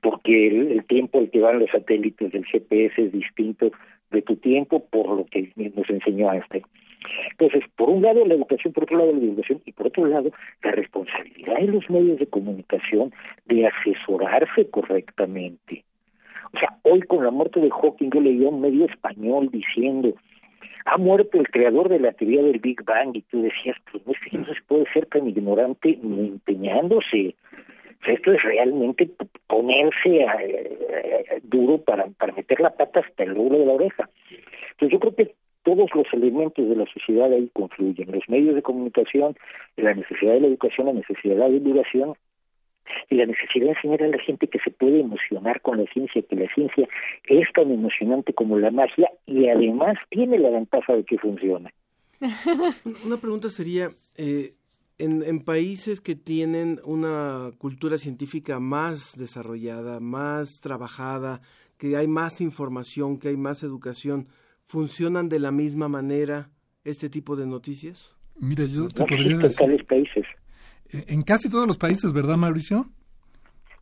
porque el, tiempo al que van los satélites del GPS es distinto de tu tiempo por lo que nos enseñó Einstein. Entonces, por un lado la educación, por otro lado la educación y por otro lado la responsabilidad de los medios de comunicación de asesorarse correctamente. O sea, hoy con la muerte de Hawking yo leía un medio español diciendo ha muerto el creador de la teoría del Big Bang y tú decías, pues no, es que no se puede ser tan ignorante ni empeñándose. O sea, esto es realmente ponerse a, duro para, para meter la pata hasta el logro de la oreja. Entonces yo creo que todos los elementos de la sociedad ahí confluyen, los medios de comunicación, la necesidad de la educación, la necesidad de la divulgación y la necesidad de enseñar a la gente que se puede emocionar con la ciencia, que la ciencia es tan emocionante como la magia y además tiene la ventaja de que funciona. Una pregunta sería, eh, en, en, países que tienen una cultura científica más desarrollada, más trabajada, que hay más información, que hay más educación, ¿funcionan de la misma manera este tipo de noticias? Mira, yo te no podría existe decir... en tales países. En casi todos los países, ¿verdad, Mauricio?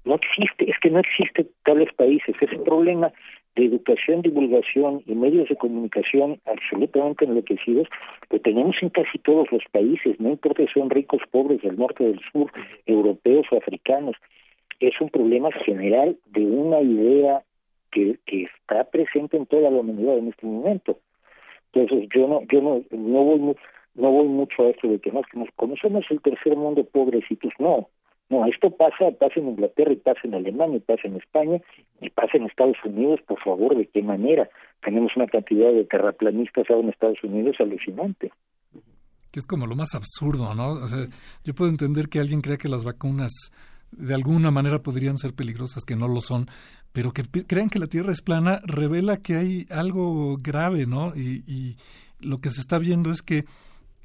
No existe, es que no existe tales países. Es un problema de educación, divulgación y medios de comunicación absolutamente enloquecidos que tenemos en casi todos los países, no importa si son ricos, pobres, del norte, del sur, europeos o africanos. Es un problema general de una idea que, está presente en toda la humanidad en este momento. Entonces yo no, yo no, no voy no voy mucho a esto de que no, que nos, como somos el tercer mundo pobrecitos, no, no, esto pasa, pasa en Inglaterra y pasa en Alemania y pasa en España y pasa en Estados Unidos, por favor, ¿de qué manera? Tenemos una cantidad de terraplanistas ahora en Estados Unidos alucinante. Que es como lo más absurdo, ¿no? O sea, yo puedo entender que alguien crea que las vacunas de alguna manera podrían ser peligrosas, que no lo son, pero que crean que la Tierra es plana revela que hay algo grave, ¿no? Y, y lo que se está viendo es que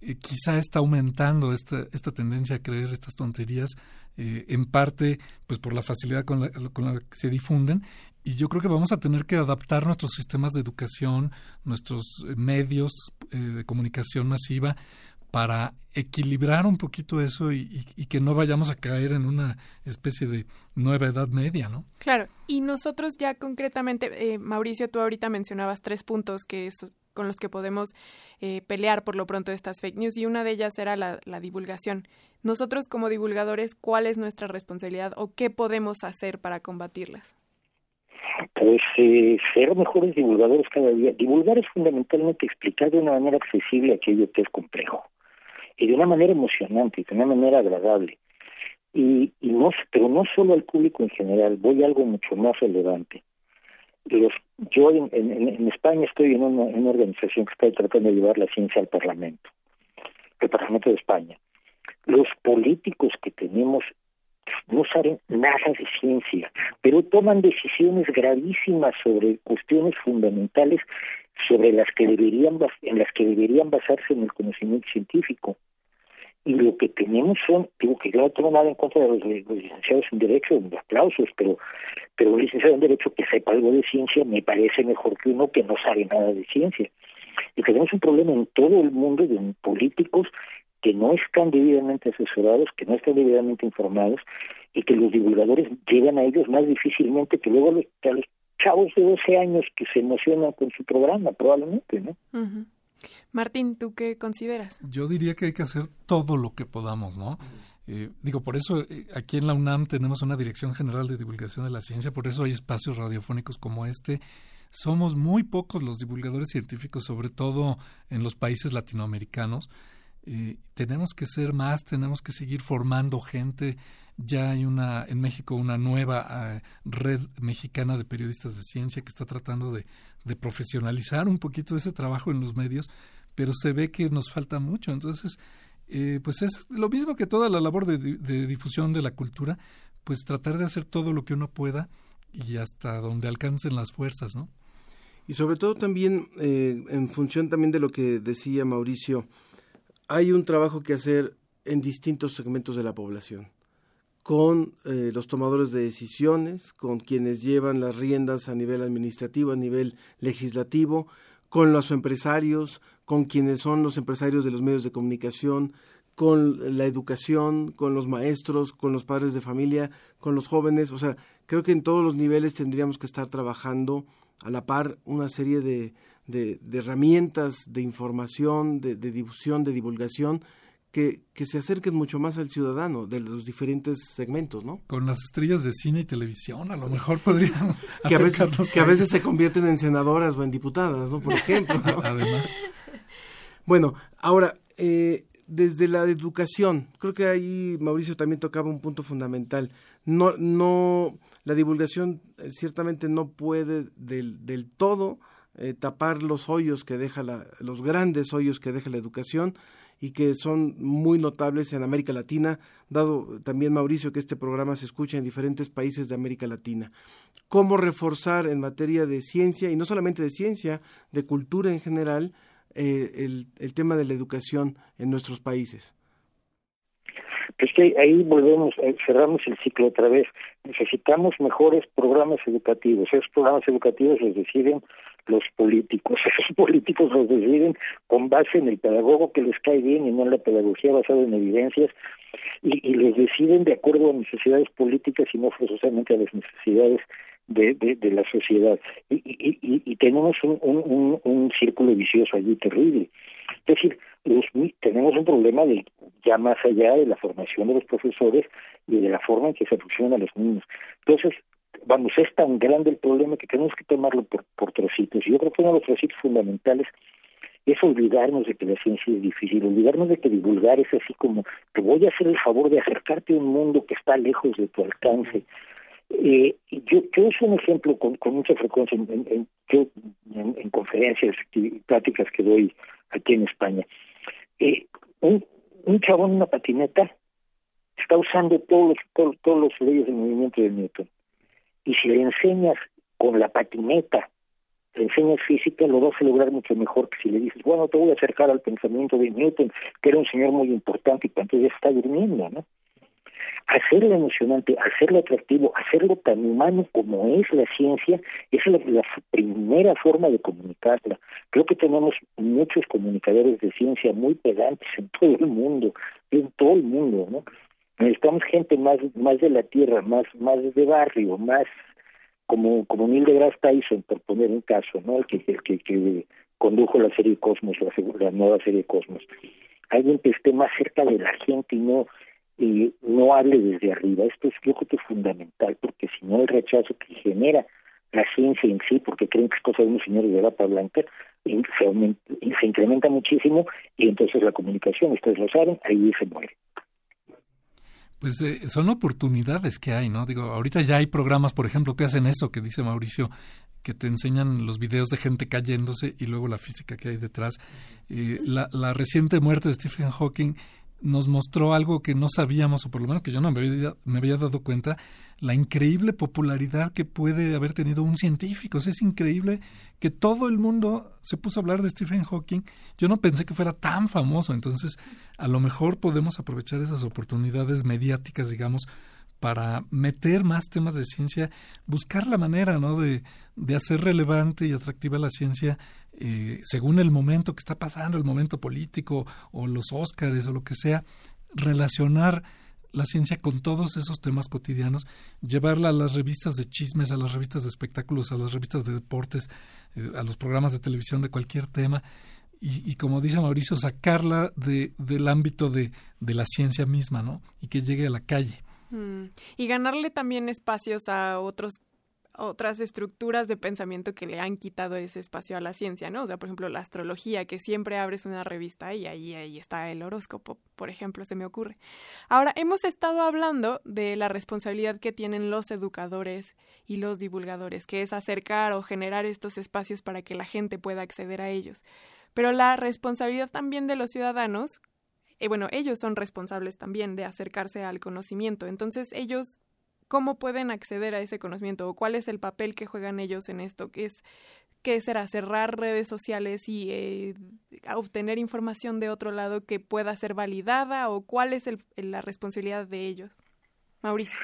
eh, quizá está aumentando esta, esta tendencia a creer estas tonterías, eh, en parte pues por la facilidad con la, con la que se difunden, y yo creo que vamos a tener que adaptar nuestros sistemas de educación, nuestros eh, medios de comunicación masiva, para equilibrar un poquito eso y, y- y que no vayamos a caer en una especie de nueva edad media, ¿no? Claro, y nosotros ya concretamente, eh, Mauricio, tú ahorita mencionabas tres puntos que es, con los que podemos eh, pelear por lo pronto estas fake news y una de ellas era la, la divulgación. Nosotros como divulgadores, ¿cuál es nuestra responsabilidad o qué podemos hacer para combatirlas? Pues eh, ser mejores divulgadores cada día. Divulgar es fundamentalmente explicar de una manera accesible aquello que es complejo y de una manera emocionante de una manera agradable. Y, y no, pero no solo al público en general, voy a algo mucho más relevante. Los, yo en, en, en España estoy en una, en una organización que está tratando de llevar la ciencia al Parlamento, el Parlamento de España. Los políticos que tenemos no saben nada de ciencia, pero toman decisiones gravísimas sobre cuestiones fundamentales sobre las que deberían en las que deberían basarse en el conocimiento científico. Y lo que tenemos son, digo que yo no tengo nada en contra de los, de los licenciados en Derecho, de aplausos, pero, pero un licenciado en Derecho que sepa algo de ciencia me parece mejor que uno que no sabe nada de ciencia. Y tenemos un problema en todo el mundo de políticos que no están debidamente asesorados, que no están debidamente informados y que los divulgadores llegan a ellos más difícilmente que luego a los, a los chavos de 12 años que se emocionan con su programa, probablemente, ¿no? Martín, ¿tú qué consideras? Yo diría que hay que hacer todo lo que podamos, ¿no? Eh, digo, por eso eh, aquí en la UNAM tenemos una Dirección General de Divulgación de la Ciencia, por eso hay espacios radiofónicos como este. Somos muy pocos los divulgadores científicos, sobre todo en los países latinoamericanos. Eh, tenemos que ser más, tenemos que seguir formando gente. Ya hay una en México una nueva eh, red mexicana de periodistas de ciencia que está tratando de, profesionalizar un poquito ese trabajo en los medios, pero se ve que nos falta mucho. Entonces, eh, pues es lo mismo que toda la labor de, de difusión de la cultura, pues tratar de hacer todo lo que uno pueda y hasta donde alcancen las fuerzas, ¿no? Y sobre todo también, eh, en función también de lo que decía Mauricio, hay un trabajo que hacer en distintos segmentos de la población, con eh, los tomadores de decisiones, con quienes llevan las riendas a nivel administrativo, a nivel legislativo, con los empresarios, con quienes son los empresarios de los medios de comunicación, con la educación, con los maestros, con los padres de familia, con los jóvenes. O sea, creo que en todos los niveles tendríamos que estar trabajando a la par una serie de, de, herramientas de información, de, de, difusión, de divulgación, que, que, se acerquen mucho más al ciudadano de los diferentes segmentos, ¿no? Con las estrellas de cine y televisión, a lo mejor podrían que, a veces, que a veces se convierten en senadoras o en diputadas, ¿no? Por ejemplo. ¿no? Además. Bueno, ahora, eh, desde la educación, creo que ahí Mauricio también tocaba un punto fundamental. No, no, la divulgación eh, ciertamente no puede del, del todo eh, tapar los hoyos que deja la, los grandes hoyos que deja la educación y que son muy notables en América Latina, dado también Mauricio que este programa se escucha en diferentes países de América Latina. ¿Cómo reforzar en materia de ciencia, y no solamente de ciencia, de cultura en general, eh, el, el tema de la educación en nuestros países? Pues que ahí volvemos, eh, cerramos el ciclo otra vez. Necesitamos mejores programas educativos. Esos programas educativos los deciden los políticos. Esos políticos los deciden con base en el pedagogo que les cae bien y no en la pedagogía basada en evidencias y, y los deciden de acuerdo a necesidades políticas y no forzosamente a las necesidades de, de, la sociedad. Y, tenemos un, un, círculo vicioso allí terrible. Es decir, los, tenemos un problema de ya más allá de la formación de los profesores y de la forma en que se funcionan los niños. Entonces, vamos, es tan grande el problema que tenemos que tomarlo por, por trocitos. Yo creo que uno de los trocitos fundamentales es olvidarnos de que la ciencia es difícil, olvidarnos de que divulgar es así como te voy a hacer el favor de acercarte a un mundo que está lejos de tu alcance. Eh, yo, yo uso un ejemplo con, con mucha frecuencia en, en conferencias y pláticas que doy aquí en España. Eh, un, un chabón en una patineta está usando todos los, todos, todos los leyes del movimiento de Newton. Y si le enseñas con la patineta, le enseñas física, lo vas a lograr mucho mejor que si le dices, bueno, te voy a acercar al pensamiento de Newton, que era un señor muy importante y cuando ya está durmiendo, ¿no? hacerlo emocionante, hacerlo atractivo, hacerlo tan humano como es la ciencia, es la, la, primera forma de comunicarla. Creo que tenemos muchos comunicadores de ciencia muy pedantes en todo el mundo, en todo el mundo, ¿no? Necesitamos gente más, más de la tierra, más, más de barrio, más como, como Neil deGrasse Tyson, por poner un caso, ¿no? El que, el que, condujo la serie Cosmos, la, nueva serie Cosmos. Alguien que esté más cerca de la gente y no y no hable desde arriba. Esto es yo creo que es fundamental, porque si no el rechazo que genera la ciencia en sí, porque creen que es cosa de unos señores de bata blanca, se, aumenta, se incrementa muchísimo y entonces la comunicación, ustedes lo saben, ahí se muere. Pues eh, son oportunidades que hay, ¿no? Digo, ahorita ya hay programas, por ejemplo, que hacen eso que dice Mauricio, que te enseñan los videos de gente cayéndose y luego la física que hay detrás. Eh, la, la reciente muerte de Stephen Hawking nos mostró algo que no sabíamos, o por lo menos que yo no me había, dado cuenta, la increíble popularidad que puede haber tenido un científico. Es increíble que todo el mundo se puso a hablar de Stephen Hawking. Yo no pensé que fuera tan famoso, entonces a lo mejor podemos aprovechar esas oportunidades mediáticas, digamos, para meter más temas de ciencia, buscar la manera ¿no? de, de hacer relevante y atractiva la ciencia eh, según el momento que está pasando, el momento político o los Óscares o lo que sea, relacionar la ciencia con todos esos temas cotidianos, llevarla a las revistas de chismes, a las revistas de espectáculos, a las revistas de deportes, eh, a los programas de televisión de cualquier tema. Y, como dice Mauricio, sacarla de, del ámbito de, de la ciencia misma, ¿no? Y que llegue a la calle. Mm. Y ganarle también espacios a otros otras estructuras de pensamiento que le han quitado ese espacio a la ciencia, ¿no? O sea, por ejemplo, la astrología, que siempre abres una revista y ahí, ahí está el horóscopo, por ejemplo, se me ocurre. Ahora, hemos estado hablando de la responsabilidad que tienen los educadores y los divulgadores, que es acercar o generar estos espacios para que la gente pueda acceder a ellos. Pero la responsabilidad también de los ciudadanos, eh, bueno, ellos son responsables también de acercarse al conocimiento. Entonces, ellos cómo pueden acceder a ese conocimiento o cuál es el papel que juegan ellos en esto, que es qué será cerrar redes sociales y eh, obtener información de otro lado que pueda ser validada o cuál es el, la responsabilidad de ellos. Mauricio.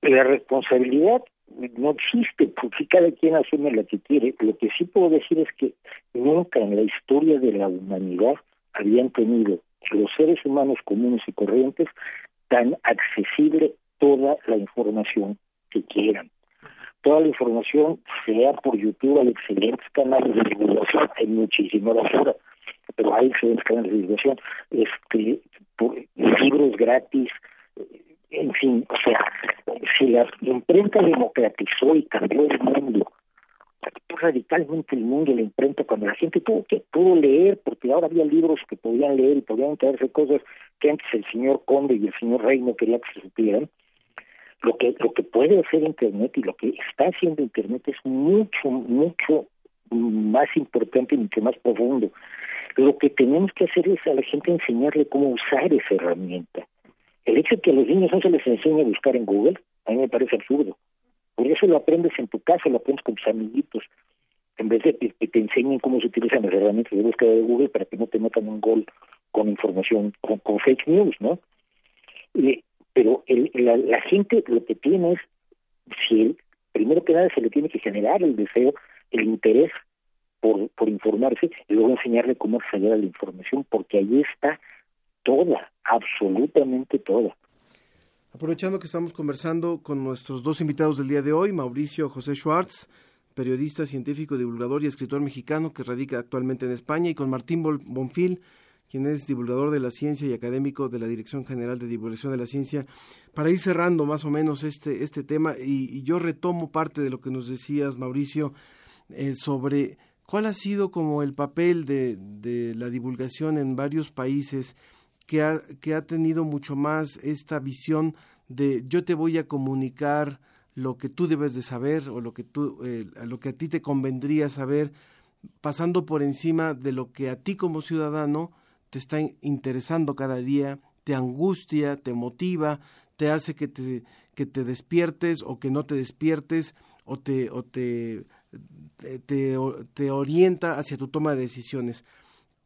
La responsabilidad no existe porque cada quien asume la que quiere. Lo que sí puedo decir es que nunca en la historia de la humanidad habían tenido los seres humanos comunes y corrientes tan accesible toda la información que quieran. Toda la información, sea por YouTube, hay excelentes canales de divulgación, hay muchísima basura, pero hay excelentes canales de divulgación, este, libros gratis, en fin, o sea, si la imprenta democratizó y cambió el mundo, radicalmente el mundo la imprenta cuando la gente tuvo que pudo leer porque ahora había libros que podían leer y podían enterarse cosas que antes el señor Conde y el señor Rey no querían que se supieran. Lo que lo que puede hacer internet y lo que está haciendo internet es mucho mucho más importante y mucho más profundo. Lo que tenemos que hacer es a la gente enseñarle cómo usar esa herramienta. El hecho de que a los niños no se les enseñe a buscar en Google a mí me parece absurdo por eso lo aprendes en tu casa lo aprendes con tus amiguitos en vez de que te enseñen cómo se utilizan las herramientas de búsqueda de Google para que no te metan un gol con información, con, fake news, ¿no? pero el, la, la, gente lo que tiene es, si primero que nada se le tiene que generar el deseo, el interés por, por informarse y luego enseñarle cómo acceder a la información, porque ahí está toda, absolutamente toda. Aprovechando que estamos conversando con nuestros dos invitados del día de hoy, Mauricio José Schwartz, periodista, científico, divulgador y escritor mexicano que radica actualmente en España, y con Martín Bonfil, quien es divulgador de la ciencia y académico de la Dirección General de Divulgación de la Ciencia, para ir cerrando más o menos este, este tema, y, yo retomo parte de lo que nos decías, Mauricio, eh, sobre cuál ha sido como el papel de, de la divulgación en varios países que ha, que ha tenido mucho más esta visión de yo te voy a comunicar lo que tú debes de saber o lo que tú eh, lo que a ti te convendría saber pasando por encima de lo que a ti como ciudadano te está interesando cada día, te angustia, te motiva, te hace que te, que te despiertes o que no te despiertes o te, o te, te, te orienta hacia tu toma de decisiones.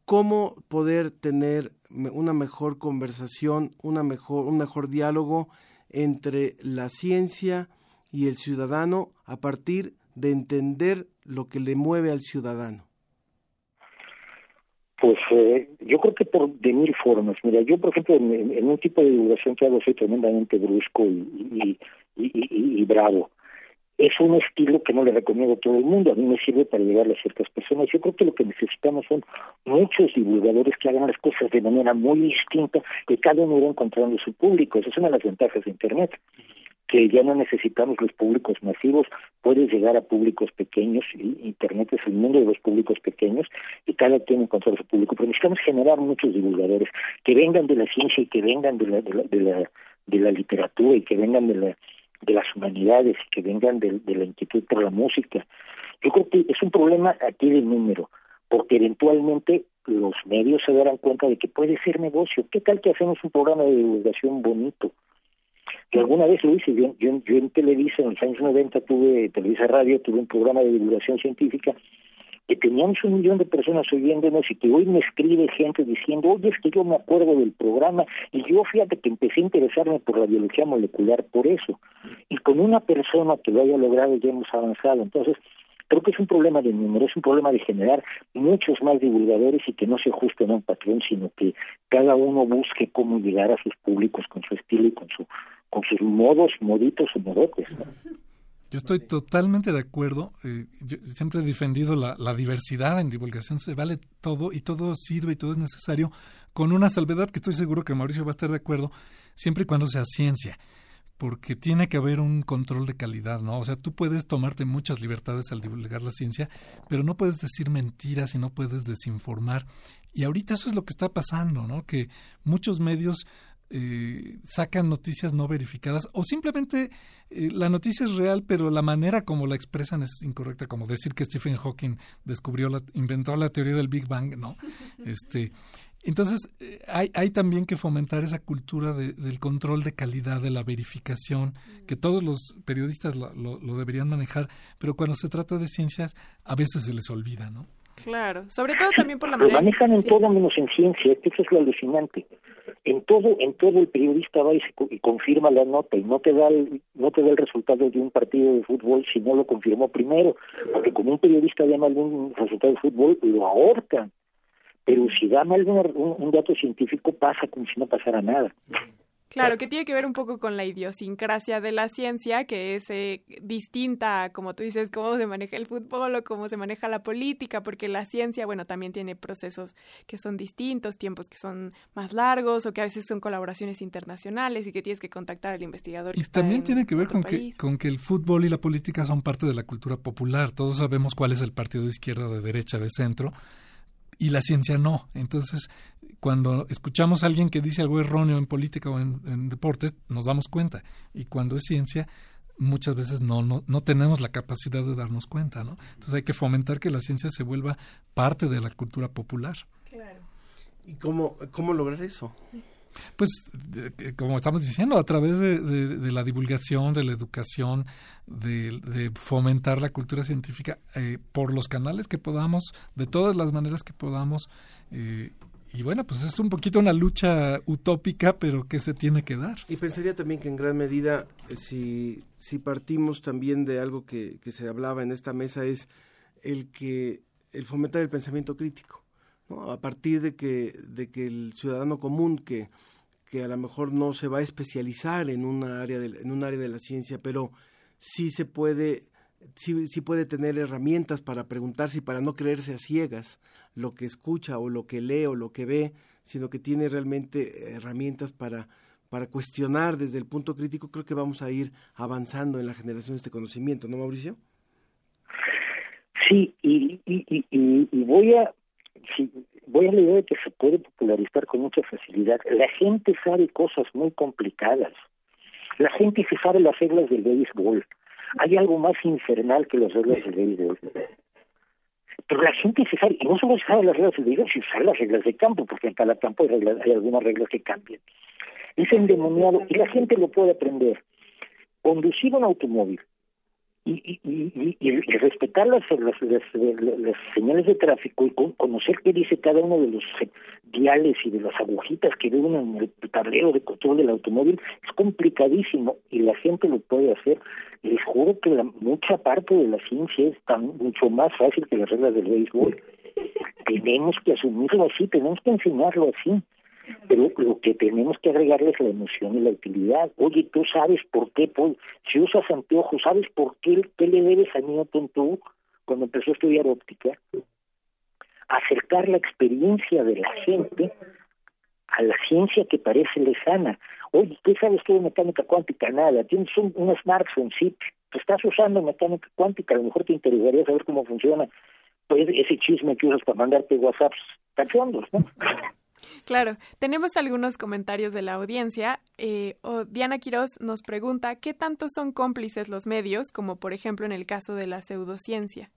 ¿Cómo poder tener una mejor conversación, una mejor, un mejor diálogo entre la ciencia y el ciudadano a partir de entender lo que le mueve al ciudadano? Pues eh, yo creo que por de mil formas. Mira, yo por ejemplo en, un tipo de divulgación que hago soy tremendamente brusco y, y, bravo. Es un estilo que no le recomiendo a todo el mundo. A mí me sirve para llegar a ciertas personas. Yo creo que lo que necesitamos son muchos divulgadores que hagan las cosas de manera muy distinta, que cada uno va encontrando su público. Esa es una de las ventajas de Internet que ya no necesitamos los públicos masivos, puedes llegar a públicos pequeños, Internet es el mundo de los públicos pequeños y cada quien encontrar su público, pero necesitamos generar muchos divulgadores que vengan de la ciencia y que vengan de la, de la, de la, de la literatura y que vengan de, la, de las humanidades que vengan de, de la inquietud por la música. Yo creo que es un problema aquí de número, porque eventualmente los medios se darán cuenta de que puede ser negocio. ¿Qué tal que hacemos un programa de divulgación bonito? que alguna vez lo hice, yo, yo, yo en Televisa, en los años 90 tuve, Televisa Radio, tuve un programa de divulgación científica que teníamos un millón de personas oyéndonos y que hoy me escribe gente diciendo, oye, es que yo me acuerdo del programa y yo fíjate que empecé a interesarme por la biología molecular por eso. Y con una persona que lo haya logrado ya hemos avanzado. Entonces, creo que es un problema de número, es un problema de generar muchos más divulgadores y que no se ajusten a un patrón, sino que cada uno busque cómo llegar a sus públicos con su estilo y con su con sus modos, moditos o modotes. Yo estoy totalmente de acuerdo. Eh, yo siempre he defendido la, la, diversidad en divulgación. Se vale todo y todo sirve y todo es necesario, con una salvedad que estoy seguro que Mauricio va a estar de acuerdo, siempre y cuando sea ciencia. Porque tiene que haber un control de calidad, ¿no? O sea, tú puedes tomarte muchas libertades al divulgar la ciencia, pero no puedes decir mentiras y no puedes desinformar. Y ahorita eso es lo que está pasando, ¿no? Que muchos medios eh, sacan noticias no verificadas o simplemente eh, la noticia es real pero la manera como la expresan es incorrecta como decir que Stephen Hawking descubrió la, inventó la teoría del Big Bang no este entonces eh, hay, hay también que fomentar esa cultura del control de calidad de la verificación que todos los periodistas lo, lo, deberían manejar pero cuando se trata de ciencias a veces se les olvida no Claro, sobre todo también por la manera. Lo manejan en todo menos en ciencia, eso es lo alucinante. En todo en todo el periodista va y, confirma la nota y no te da el, no te da el resultado de un partido de fútbol si no lo confirmó primero porque como un periodista llama algún resultado de fútbol lo ahorcan. Pero si da mal un, un dato científico pasa como si no pasara nada Claro, que tiene que ver un poco con la idiosincrasia de la ciencia, que es eh, distinta, como tú dices, cómo se maneja el fútbol o cómo se maneja la política, porque la ciencia, bueno, también tiene procesos que son distintos, tiempos que son más largos o que a veces son colaboraciones internacionales y que tienes que contactar al investigador. Y también tiene que ver con que, con que el fútbol y la política son parte de la cultura popular. Todos sabemos cuál es el partido de izquierda, de derecha, de centro y la ciencia no. Entonces, cuando escuchamos a alguien que dice algo erróneo en política o en, deportes, nos damos cuenta. Y cuando es ciencia, muchas veces no, no, no tenemos la capacidad de darnos cuenta, ¿no? Entonces hay que fomentar que la ciencia se vuelva parte de la cultura popular. ¿Y cómo, cómo lograr eso? Pues, como estamos diciendo, a través de, la divulgación, de la educación, de, fomentar la cultura científica, eh, por los canales que podamos, de todas las maneras que podamos. Eh, y bueno, pues es un poquito una lucha utópica, pero que se tiene que dar. Y pensaría también que en gran medida, eh, si, si partimos también de algo que, que se hablaba en esta mesa, es el que el fomentar el pensamiento crítico a partir de que, de que el ciudadano común que, que a lo mejor no se va a especializar en una área de, en un área de la ciencia, pero sí se puede sí, sí puede tener herramientas para preguntarse y para no creerse a ciegas lo que escucha o lo que lee o lo que ve, sino que tiene realmente herramientas para, para cuestionar desde el punto crítico, creo que vamos a ir avanzando en la generación de este conocimiento, ¿no, Mauricio? Sí, y, voy a sí, voy a la idea de que se puede popularizar con mucha facilidad. La gente sabe cosas muy complicadas. La gente se sabe las reglas del béisbol. Hay algo más infernal que las reglas del béisbol. Pero la gente se sabe, y no solo se sabe las reglas del béisbol, sino sabe las reglas de campo, porque en cada campo hay, hay algunas reglas que cambian. Es endemoniado y la gente lo puede aprender. Conducir un automóvil y, y, y, respetar las, señales de tráfico y conocer qué dice cada uno de los diales y de las agujitas que ven en el tablero de control del automóvil es complicadísimo y la gente lo puede hacer. Les juro que la, mucha parte de la ciencia es tan mucho más fácil que las reglas del béisbol. Tenemos que asumirlo así, tenemos que enseñarlo así pero lo que tenemos que agregarle es la emoción y la utilidad. Oye, tú sabes por qué, pues, si usas anteojos, ¿sabes por qué, qué le debes a Newton tú cuando empezó a estudiar óptica? Acercar la experiencia de la gente a la ciencia que parece lejana. Oye, ¿qué sabes tú de mecánica cuántica? Nada. Tienes un, un smartphone, sí, estás usando mecánica cuántica, a lo mejor te interesaría saber cómo funciona pues ese chisme que usas para mandarte WhatsApps cachondos, ¿no? Claro, tenemos algunos comentarios de la audiencia. Eh, Diana Quiroz nos pregunta qué tanto son cómplices los medios, como por ejemplo en el caso de la pseudociencia.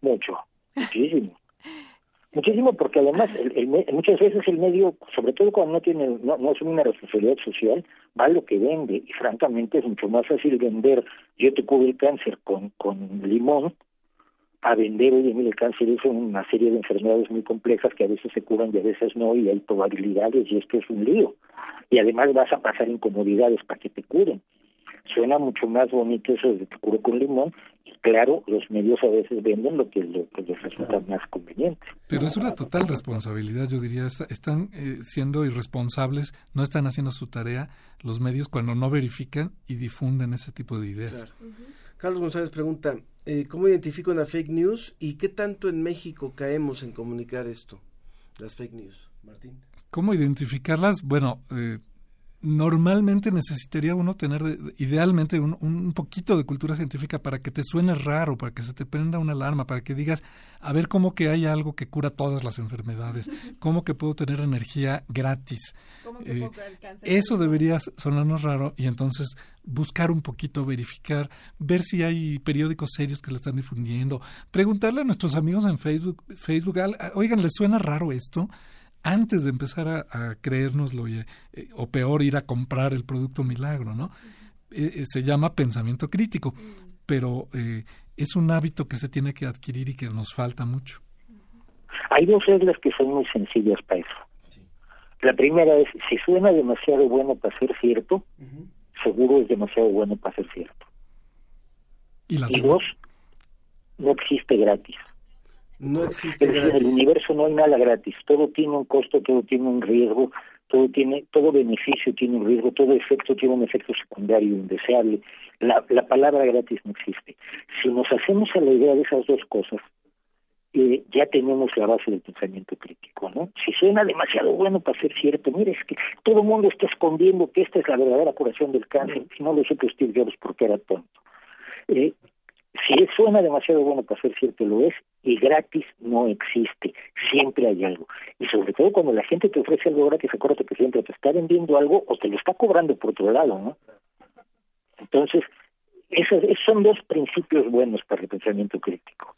Mucho, muchísimo. muchísimo porque además el, muchas veces el medio, sobre todo cuando no tiene no, no asume una responsabilidad social, va a lo que vende y francamente es mucho más fácil vender yo te cubro el cáncer con, con limón a vender, oye, mira, el cáncer es una serie de enfermedades muy complejas que a veces se curan y a veces no, y hay probabilidades, y esto es un lío. Y además vas a pasar incomodidades para que te curen. Suena mucho más bonito eso de te curo con limón, y claro, los medios a veces venden lo que, lo que les resulta más conveniente. Pero es una total responsabilidad, yo diría, están eh, siendo irresponsables, no están haciendo su tarea los medios cuando no verifican y difunden ese tipo de ideas. Carlos González pregunta, eh, ¿cómo identifico una fake news y qué tanto en México caemos en comunicar esto, las fake news? Martín. ¿Cómo identificarlas? Bueno, eh, normalmente necesitaría uno tener idealmente un, un, poquito de cultura científica para que te suene raro, para que se te prenda una alarma, para que digas, a ver cómo que hay algo que cura todas las enfermedades, cómo que puedo tener energía gratis. Eh, eso debería sonarnos raro y entonces buscar un poquito, verificar, ver si hay periódicos serios que lo están difundiendo, preguntarle a nuestros amigos en Facebook, Facebook oigan, ¿les suena raro esto? Antes de empezar a, a creérnoslo eh, o peor ir a comprar el producto milagro, ¿no? Eh, eh, se llama pensamiento crítico, pero es un hábito que se tiene que adquirir y que nos falta mucho. Hay dos reglas que son muy sencillas para eso. La primera es, si suena demasiado bueno para ser cierto, seguro es demasiado bueno para ser cierto. Y, y dos, no existe gratis. No existe En el universo no hay nada gratis, todo tiene un costo, todo tiene un riesgo, todo tiene, todo beneficio tiene un riesgo, todo efecto tiene un efecto secundario indeseable. La, la palabra gratis no existe. Si nos hacemos a la idea de esas dos cosas, eh, ya tenemos la base del pensamiento crítico, ¿no? Si suena demasiado bueno para ser cierto, mire, es que todo el mundo está escondiendo que esta es la verdadera curación del cáncer, si no lo supo Steve Jobs porque era tonto. Eh, si suena demasiado bueno para ser cierto, lo es, y gratis no existe, siempre hay algo. Y sobre todo cuando la gente te ofrece algo gratis, acuérdate que siempre te está vendiendo algo o te lo está cobrando por otro lado, ¿no? Entonces, esos, son dos principios buenos para el pensamiento crítico.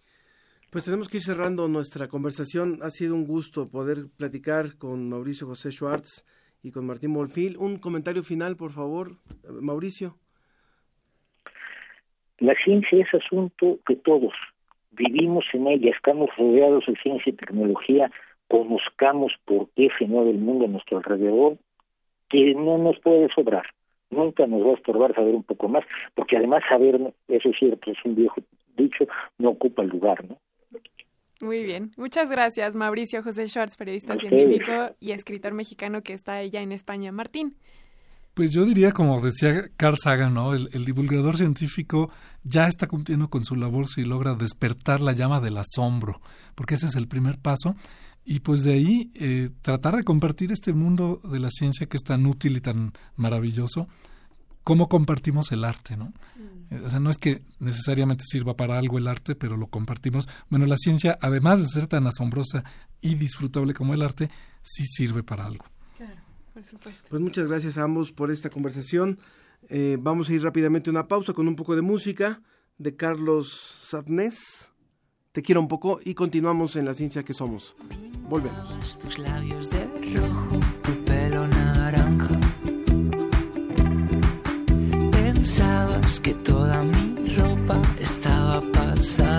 Pues tenemos que ir cerrando nuestra conversación. Ha sido un gusto poder platicar con Mauricio José Schwartz y con Martín Molfil. Un comentario final, por favor, Mauricio. La ciencia es asunto que todos vivimos en ella, estamos rodeados de ciencia y tecnología, conozcamos por qué se mueve el mundo a nuestro alrededor, que no nos puede sobrar. Nunca nos va a estorbar saber un poco más, porque además saber, eso es cierto, es un viejo dicho, no ocupa el lugar, ¿no? Muy bien. Muchas gracias, Mauricio José Schwartz, periodista científico y escritor mexicano que está ya en España. Martín. Pues yo diría, como decía Carl Sagan, ¿no? El, divulgador científico ya está cumpliendo con su labor si logra despertar la llama del asombro, porque ese es el primer paso. Y pues de ahí eh, tratar de compartir este mundo de la ciencia que es tan útil y tan maravilloso cómo compartimos el arte, ¿no? Mm. O sea, no es que necesariamente sirva para algo el arte, pero lo compartimos. Bueno, la ciencia, además de ser tan asombrosa y disfrutable como el arte, sí sirve para algo. Claro, por supuesto. Pues muchas gracias a ambos por esta conversación. Eh, vamos a ir rápidamente a una pausa con un poco de música de Carlos Sadnés. Te quiero un poco y continuamos en la ciencia que somos. Volvemos. Tus labios de rojo, tu pelo naranja Pensabas que toda mi ropa estaba pasada.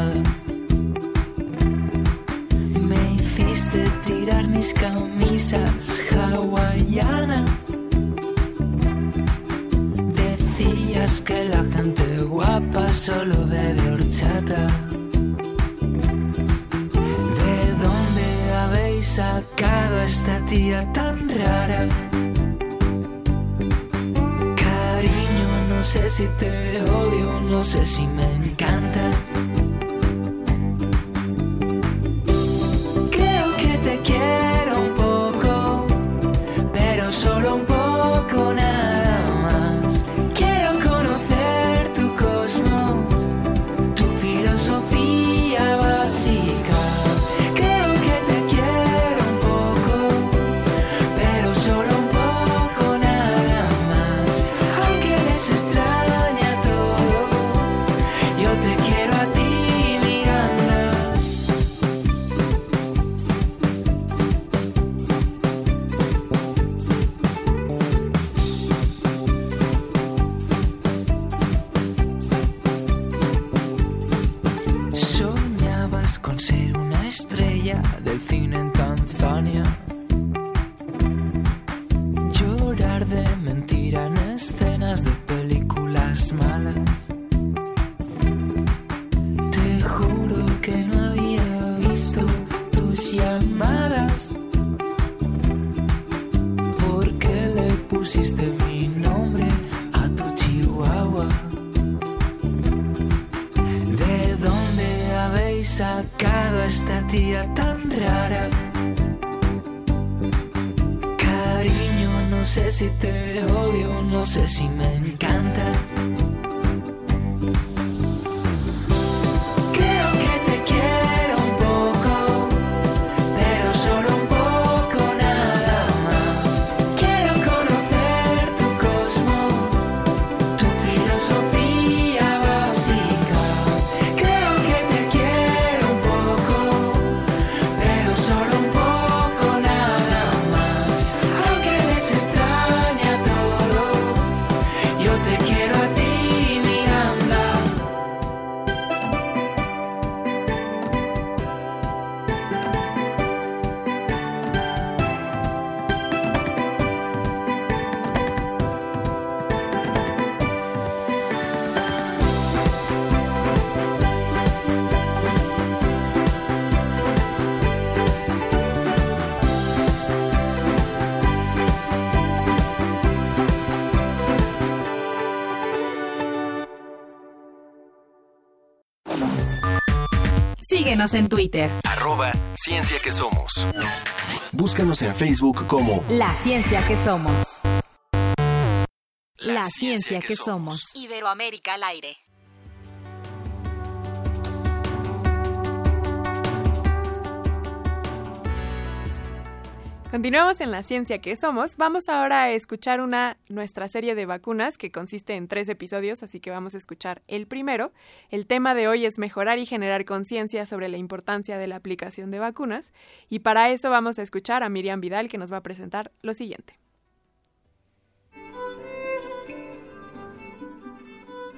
Mis camisas hawaianas. Decías que la gente guapa solo bebe horchata. ¿De dónde habéis sacado a esta tía tan rara? No sé si te odio, no sé si me encantas. Síguenos en Twitter. Arroba Ciencia que Somos. Búscanos en Facebook como La Ciencia que Somos. La, Ciencia, que, somos. Iberoamérica al aire. Continuamos en la ciencia que somos. Vamos ahora a escuchar una nuestra serie de vacunas que consiste en tres episodios, así que vamos a escuchar el primero. El tema de hoy es mejorar y generar conciencia sobre la importancia de la aplicación de vacunas y para eso vamos a escuchar a Miriam Vidal que nos va a presentar lo siguiente.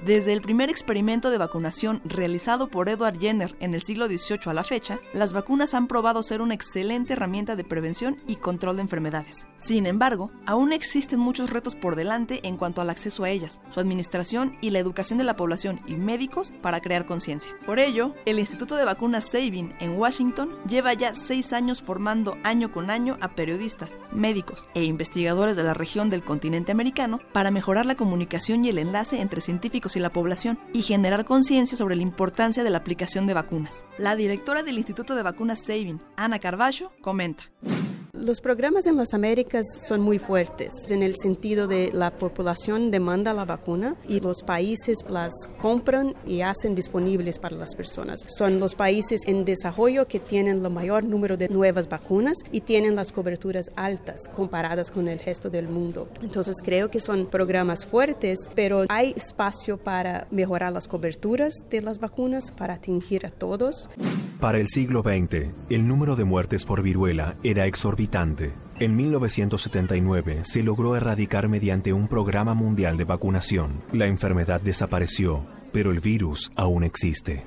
Desde el primer experimento de vacunación realizado por Edward Jenner en el siglo XVIII a la fecha, las vacunas han probado ser una excelente herramienta de prevención y control de enfermedades. Sin embargo, aún existen muchos retos por delante en cuanto al acceso a ellas, su administración y la educación de la población y médicos para crear conciencia. Por ello, el Instituto de Vacunas Sabin en Washington lleva ya seis años formando año con año a periodistas, médicos e investigadores de la región del continente americano para mejorar la comunicación y el enlace entre científicos y la población y generar conciencia sobre la importancia de la aplicación de vacunas. La directora del Instituto de Vacunas Saving, Ana Carballo, comenta. Los programas en las Américas son muy fuertes en el sentido de la población demanda la vacuna y los países las compran y hacen disponibles para las personas. Son los países en desarrollo que tienen el mayor número de nuevas vacunas y tienen las coberturas altas comparadas con el resto del mundo. Entonces creo que son programas fuertes, pero hay espacio para mejorar las coberturas de las vacunas para atingir a todos. Para el siglo XX, el número de muertes por viruela era exorbitante en 1979 se logró erradicar mediante un programa mundial de vacunación. La enfermedad desapareció, pero el virus aún existe.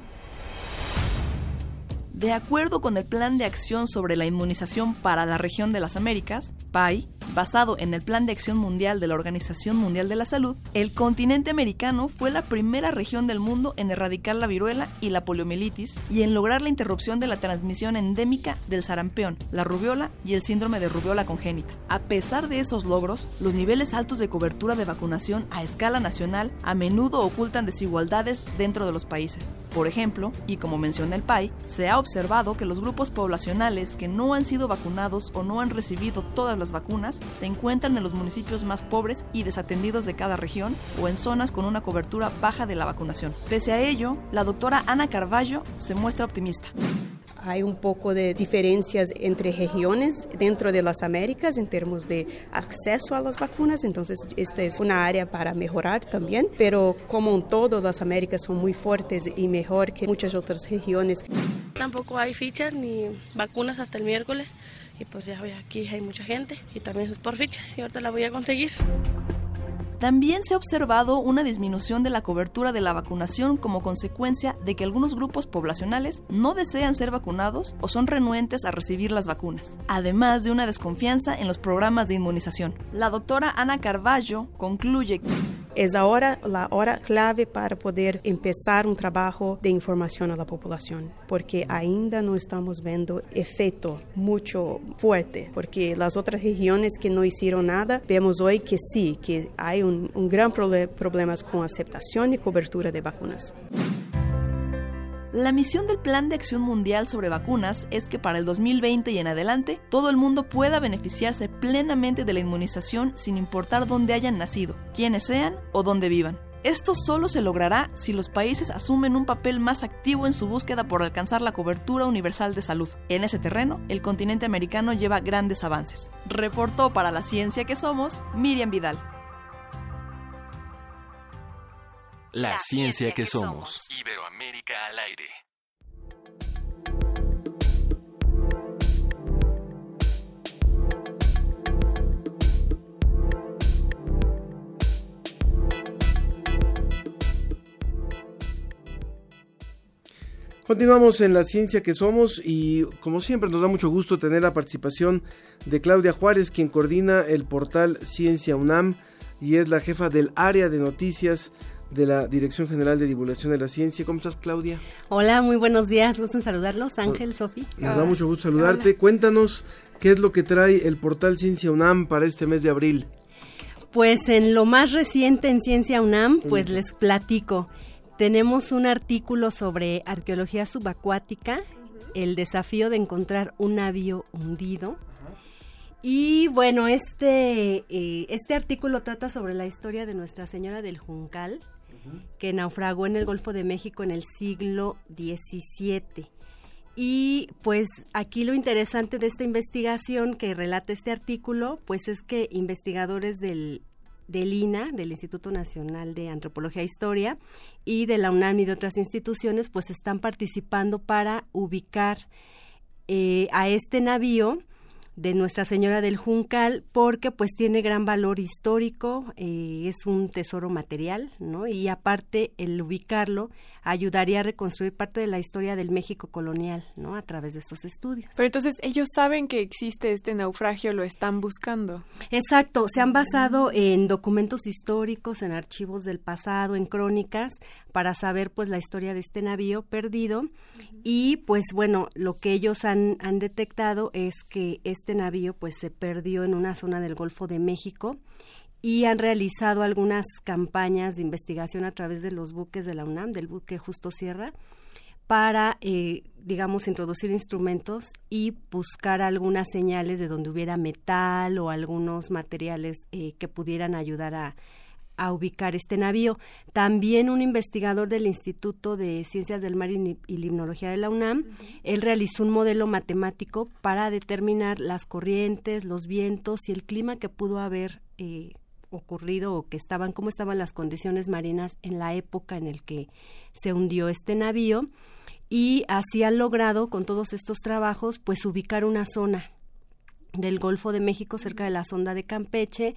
De acuerdo con el Plan de Acción sobre la Inmunización para la Región de las Américas, PAI, basado en el Plan de Acción Mundial de la Organización Mundial de la Salud, el continente americano fue la primera región del mundo en erradicar la viruela y la poliomielitis y en lograr la interrupción de la transmisión endémica del sarampión, la rubiola y el síndrome de rubiola congénita. A pesar de esos logros, los niveles altos de cobertura de vacunación a escala nacional a menudo ocultan desigualdades dentro de los países. Por ejemplo, y como menciona el PAI, se ha observado que los grupos poblacionales que no han sido vacunados o no han recibido todas las vacunas se encuentran en los municipios más pobres y desatendidos de cada región o en zonas con una cobertura baja de la vacunación. Pese a ello, la doctora Ana Carballo se muestra optimista hay un poco de diferencias entre regiones dentro de las Américas en términos de acceso a las vacunas, entonces esta es una área para mejorar también, pero como en todo las Américas son muy fuertes y mejor que muchas otras regiones. Tampoco hay fichas ni vacunas hasta el miércoles y pues ya aquí hay mucha gente y también es por fichas y ahorita la voy a conseguir. También se ha observado una disminución de la cobertura de la vacunación como consecuencia de que algunos grupos poblacionales no desean ser vacunados o son renuentes a recibir las vacunas, además de una desconfianza en los programas de inmunización. La doctora Ana Carballo concluye es ahora la hora clave para poder empezar un trabajo de información a la población, porque ainda no estamos viendo efecto mucho fuerte, porque las otras regiones que no hicieron nada, vemos hoy que sí, que hay un, un gran problema con aceptación y cobertura de vacunas. La misión del Plan de Acción Mundial sobre Vacunas es que para el 2020 y en adelante todo el mundo pueda beneficiarse plenamente de la inmunización sin importar dónde hayan nacido, quiénes sean o dónde vivan. Esto solo se logrará si los países asumen un papel más activo en su búsqueda por alcanzar la cobertura universal de salud. En ese terreno, el continente americano lleva grandes avances. Reportó para la ciencia que somos Miriam Vidal. La, ciencia, que, somos. Iberoamérica al aire. Continuamos en la ciencia que somos y como siempre nos da mucho gusto tener la participación de Claudia Juárez, quien coordina el portal Ciencia UNAM y es la jefa del área de noticias de la Dirección General de Divulgación de la Ciencia. ¿Cómo estás, Claudia? Hola, muy buenos días. Gusto en saludarlos. Ángel, Sofi. Nos da mucho gusto saludarte. Cuéntanos qué es lo que trae el portal Ciencia UNAM para este mes de abril. Pues en lo más reciente en Ciencia UNAM, pues les platico. Tenemos un artículo sobre arqueología subacuática, el desafío de encontrar un navío hundido. Y bueno, este, eh, este artículo trata sobre la historia de Nuestra Señora del Juncal, que naufragó en el Golfo de México en el siglo XVII. Y pues aquí lo interesante de esta investigación que relata este artículo, pues es que investigadores del, del INA, del Instituto Nacional de Antropología e Historia, y de la UNAM y de otras instituciones, pues están participando para ubicar eh, a este navío de Nuestra Señora del Juncal porque pues tiene gran valor histórico, eh, es un tesoro material, ¿no? Y aparte el ubicarlo ayudaría a reconstruir parte de la historia del México colonial, ¿no? A través de estos estudios. Pero entonces ellos saben que existe este naufragio, lo están buscando. Exacto, se han basado en documentos históricos, en archivos del pasado, en crónicas, para saber pues la historia de este navío perdido y pues bueno, lo que ellos han, han detectado es que este navío pues se perdió en una zona del Golfo de México y han realizado algunas campañas de investigación a través de los buques de la UNAM, del buque Justo Sierra, para, eh, digamos, introducir instrumentos y buscar algunas señales de donde hubiera metal o algunos materiales eh, que pudieran ayudar a, a ubicar este navío. También un investigador del Instituto de Ciencias del Mar y, Limnología de la UNAM, él realizó un modelo matemático para determinar las corrientes, los vientos y el clima que pudo haber eh, ocurrido o que estaban, cómo estaban las condiciones marinas en la época en el que se hundió este navío y así ha logrado con todos estos trabajos pues ubicar una zona del Golfo de México cerca de la sonda de Campeche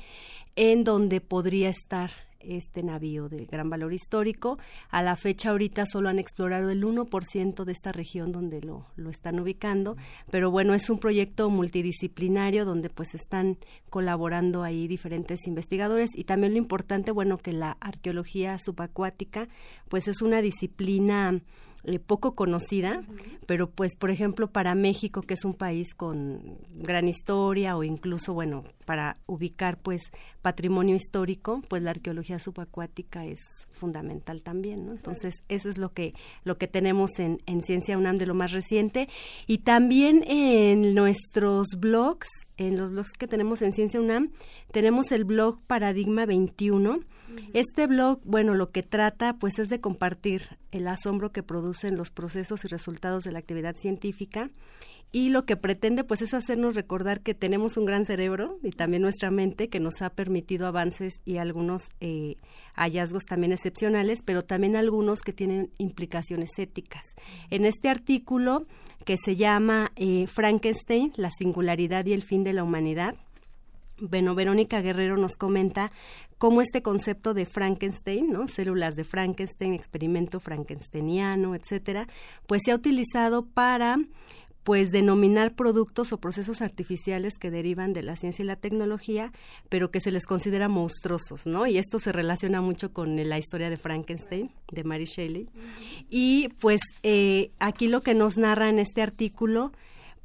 en donde podría estar este navío de gran valor histórico. A la fecha ahorita solo han explorado el 1% de esta región donde lo, lo están ubicando, pero bueno, es un proyecto multidisciplinario donde pues están colaborando ahí diferentes investigadores y también lo importante, bueno, que la arqueología subacuática pues es una disciplina eh, poco conocida, pero pues por ejemplo para México, que es un país con gran historia o incluso, bueno, para ubicar pues patrimonio histórico, pues la arqueología subacuática es fundamental también, ¿no? Entonces, eso es lo que, lo que tenemos en, en Ciencia UNAM de lo más reciente y también en nuestros blogs, en los blogs que tenemos en Ciencia UNAM, tenemos el blog Paradigma 21, este blog, bueno, lo que trata pues es de compartir el asombro que producen los procesos y resultados de la actividad científica y lo que pretende pues es hacernos recordar que tenemos un gran cerebro y también nuestra mente que nos ha permitido avances y algunos eh, hallazgos también excepcionales, pero también algunos que tienen implicaciones éticas. En este artículo que se llama eh, Frankenstein, la singularidad y el fin de la humanidad, bueno, Verónica Guerrero nos comenta cómo este concepto de Frankenstein, ¿no? Células de Frankenstein, experimento frankensteiniano, etcétera, pues se ha utilizado para pues denominar productos o procesos artificiales que derivan de la ciencia y la tecnología, pero que se les considera monstruosos, ¿no? Y esto se relaciona mucho con la historia de Frankenstein, de Mary Shelley. Y pues eh, aquí lo que nos narra en este artículo,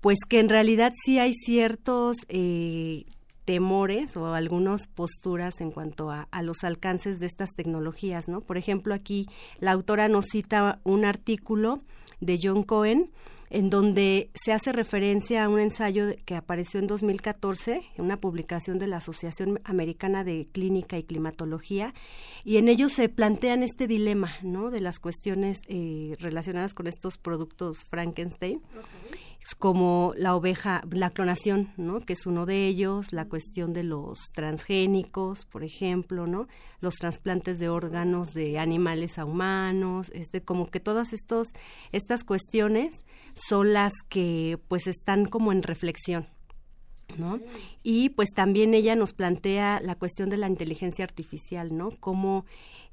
pues que en realidad sí hay ciertos eh, temores o algunas posturas en cuanto a, los alcances de estas tecnologías, ¿no? Por ejemplo, aquí la autora nos cita un artículo de John Cohen en donde se hace referencia a un ensayo que apareció en 2014, en una publicación de la Asociación Americana de Clínica y Climatología, y en ello se plantean este dilema, ¿no? De las cuestiones eh, relacionadas con estos productos Frankenstein como la oveja, la clonación, ¿no? Que es uno de ellos, la cuestión de los transgénicos, por ejemplo, ¿no? Los trasplantes de órganos de animales a humanos, este, como que todas estos, estas cuestiones son las que pues están como en reflexión, ¿no? Y pues también ella nos plantea la cuestión de la inteligencia artificial, ¿no? Cómo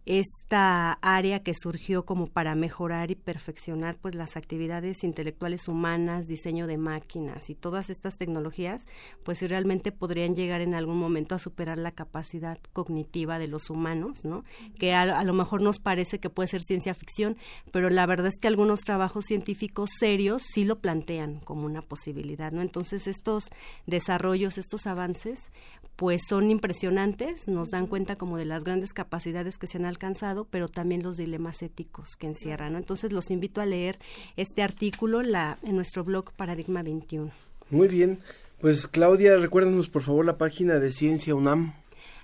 esta área que surgió como para mejorar y perfeccionar pues las actividades intelectuales humanas, diseño de máquinas y todas estas tecnologías, pues realmente podrían llegar en algún momento a superar la capacidad cognitiva de los humanos, ¿no? Que a, lo mejor nos parece que puede ser ciencia ficción, pero la verdad es que algunos trabajos científicos serios sí lo plantean como una posibilidad, ¿no? Entonces estos desarrollos, estos avances, pues son impresionantes, nos dan cuenta como de las grandes capacidades que se han alcanzado, pero también los dilemas éticos que encierran. Entonces los invito a leer este artículo la, en nuestro blog Paradigma 21. Muy bien, pues Claudia, recuérdanos por favor la página de Ciencia UNAM.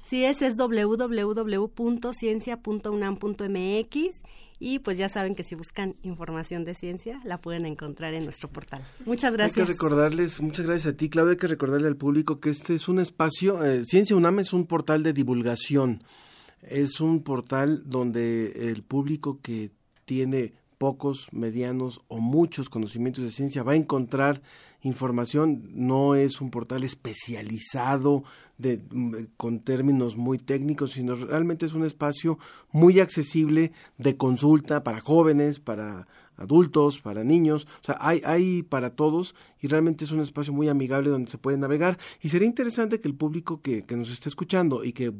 Sí, ese es www.ciencia.unam.mx y pues ya saben que si buscan información de ciencia la pueden encontrar en nuestro portal. Muchas gracias. Hay que recordarles, muchas gracias a ti, Claudia, hay que recordarle al público que este es un espacio, eh, Ciencia UNAM es un portal de divulgación, es un portal donde el público que tiene pocos, medianos o muchos conocimientos de ciencia va a encontrar información, no es un portal especializado de, con términos muy técnicos, sino realmente es un espacio muy accesible de consulta para jóvenes, para adultos, para niños, o sea, hay, hay para todos y realmente es un espacio muy amigable donde se puede navegar. Y sería interesante que el público que, que nos esté escuchando y que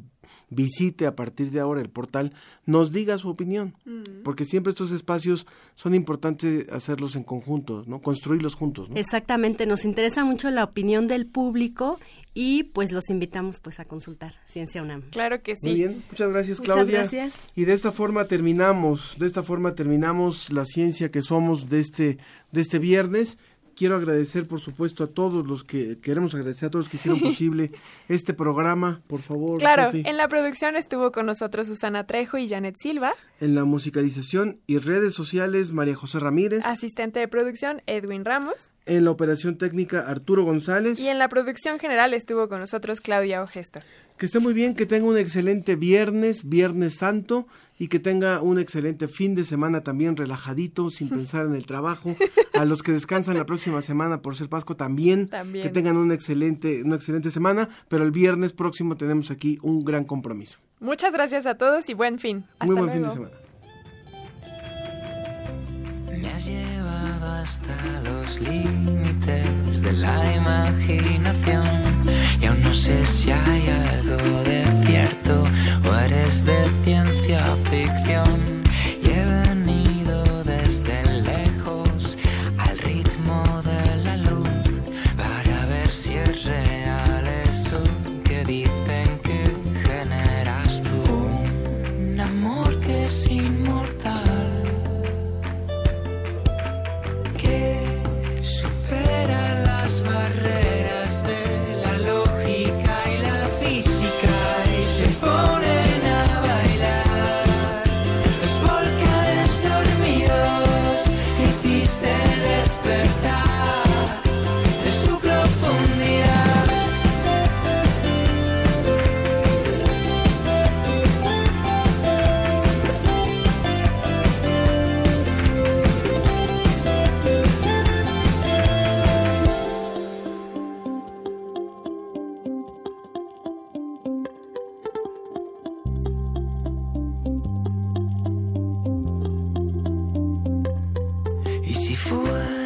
visite a partir de ahora el portal nos diga su opinión, mm. porque siempre estos espacios son importantes hacerlos en conjunto, ¿no? Construirlos juntos. ¿no? Exactamente, nos interesa mucho la opinión del público y pues los invitamos pues a consultar Ciencia UNAM. Claro que sí. Muy bien, muchas gracias Claudia. Muchas gracias. Y de esta forma terminamos, de esta forma terminamos la ciencia que somos de este de este viernes. Quiero agradecer, por supuesto, a todos los que queremos agradecer a todos los que hicieron posible este programa, por favor. Claro, en la producción estuvo con nosotros Susana Trejo y Janet Silva. En la musicalización y redes sociales, María José Ramírez. Asistente de producción, Edwin Ramos. En la operación técnica, Arturo González. Y en la producción general estuvo con nosotros Claudia Ogesto. Que esté muy bien, que tenga un excelente viernes, Viernes Santo, y que tenga un excelente fin de semana también relajadito, sin pensar en el trabajo. A los que descansan la próxima semana por ser Pascua también, También. que tengan una excelente, una excelente semana, pero el viernes próximo tenemos aquí un gran compromiso. Muchas gracias a todos y buen fin. Hasta muy buen luego. fin de semana. Me hasta los límites de la imaginación y aún no sé si hay algo de cierto o eres de ciencia ficción. Y si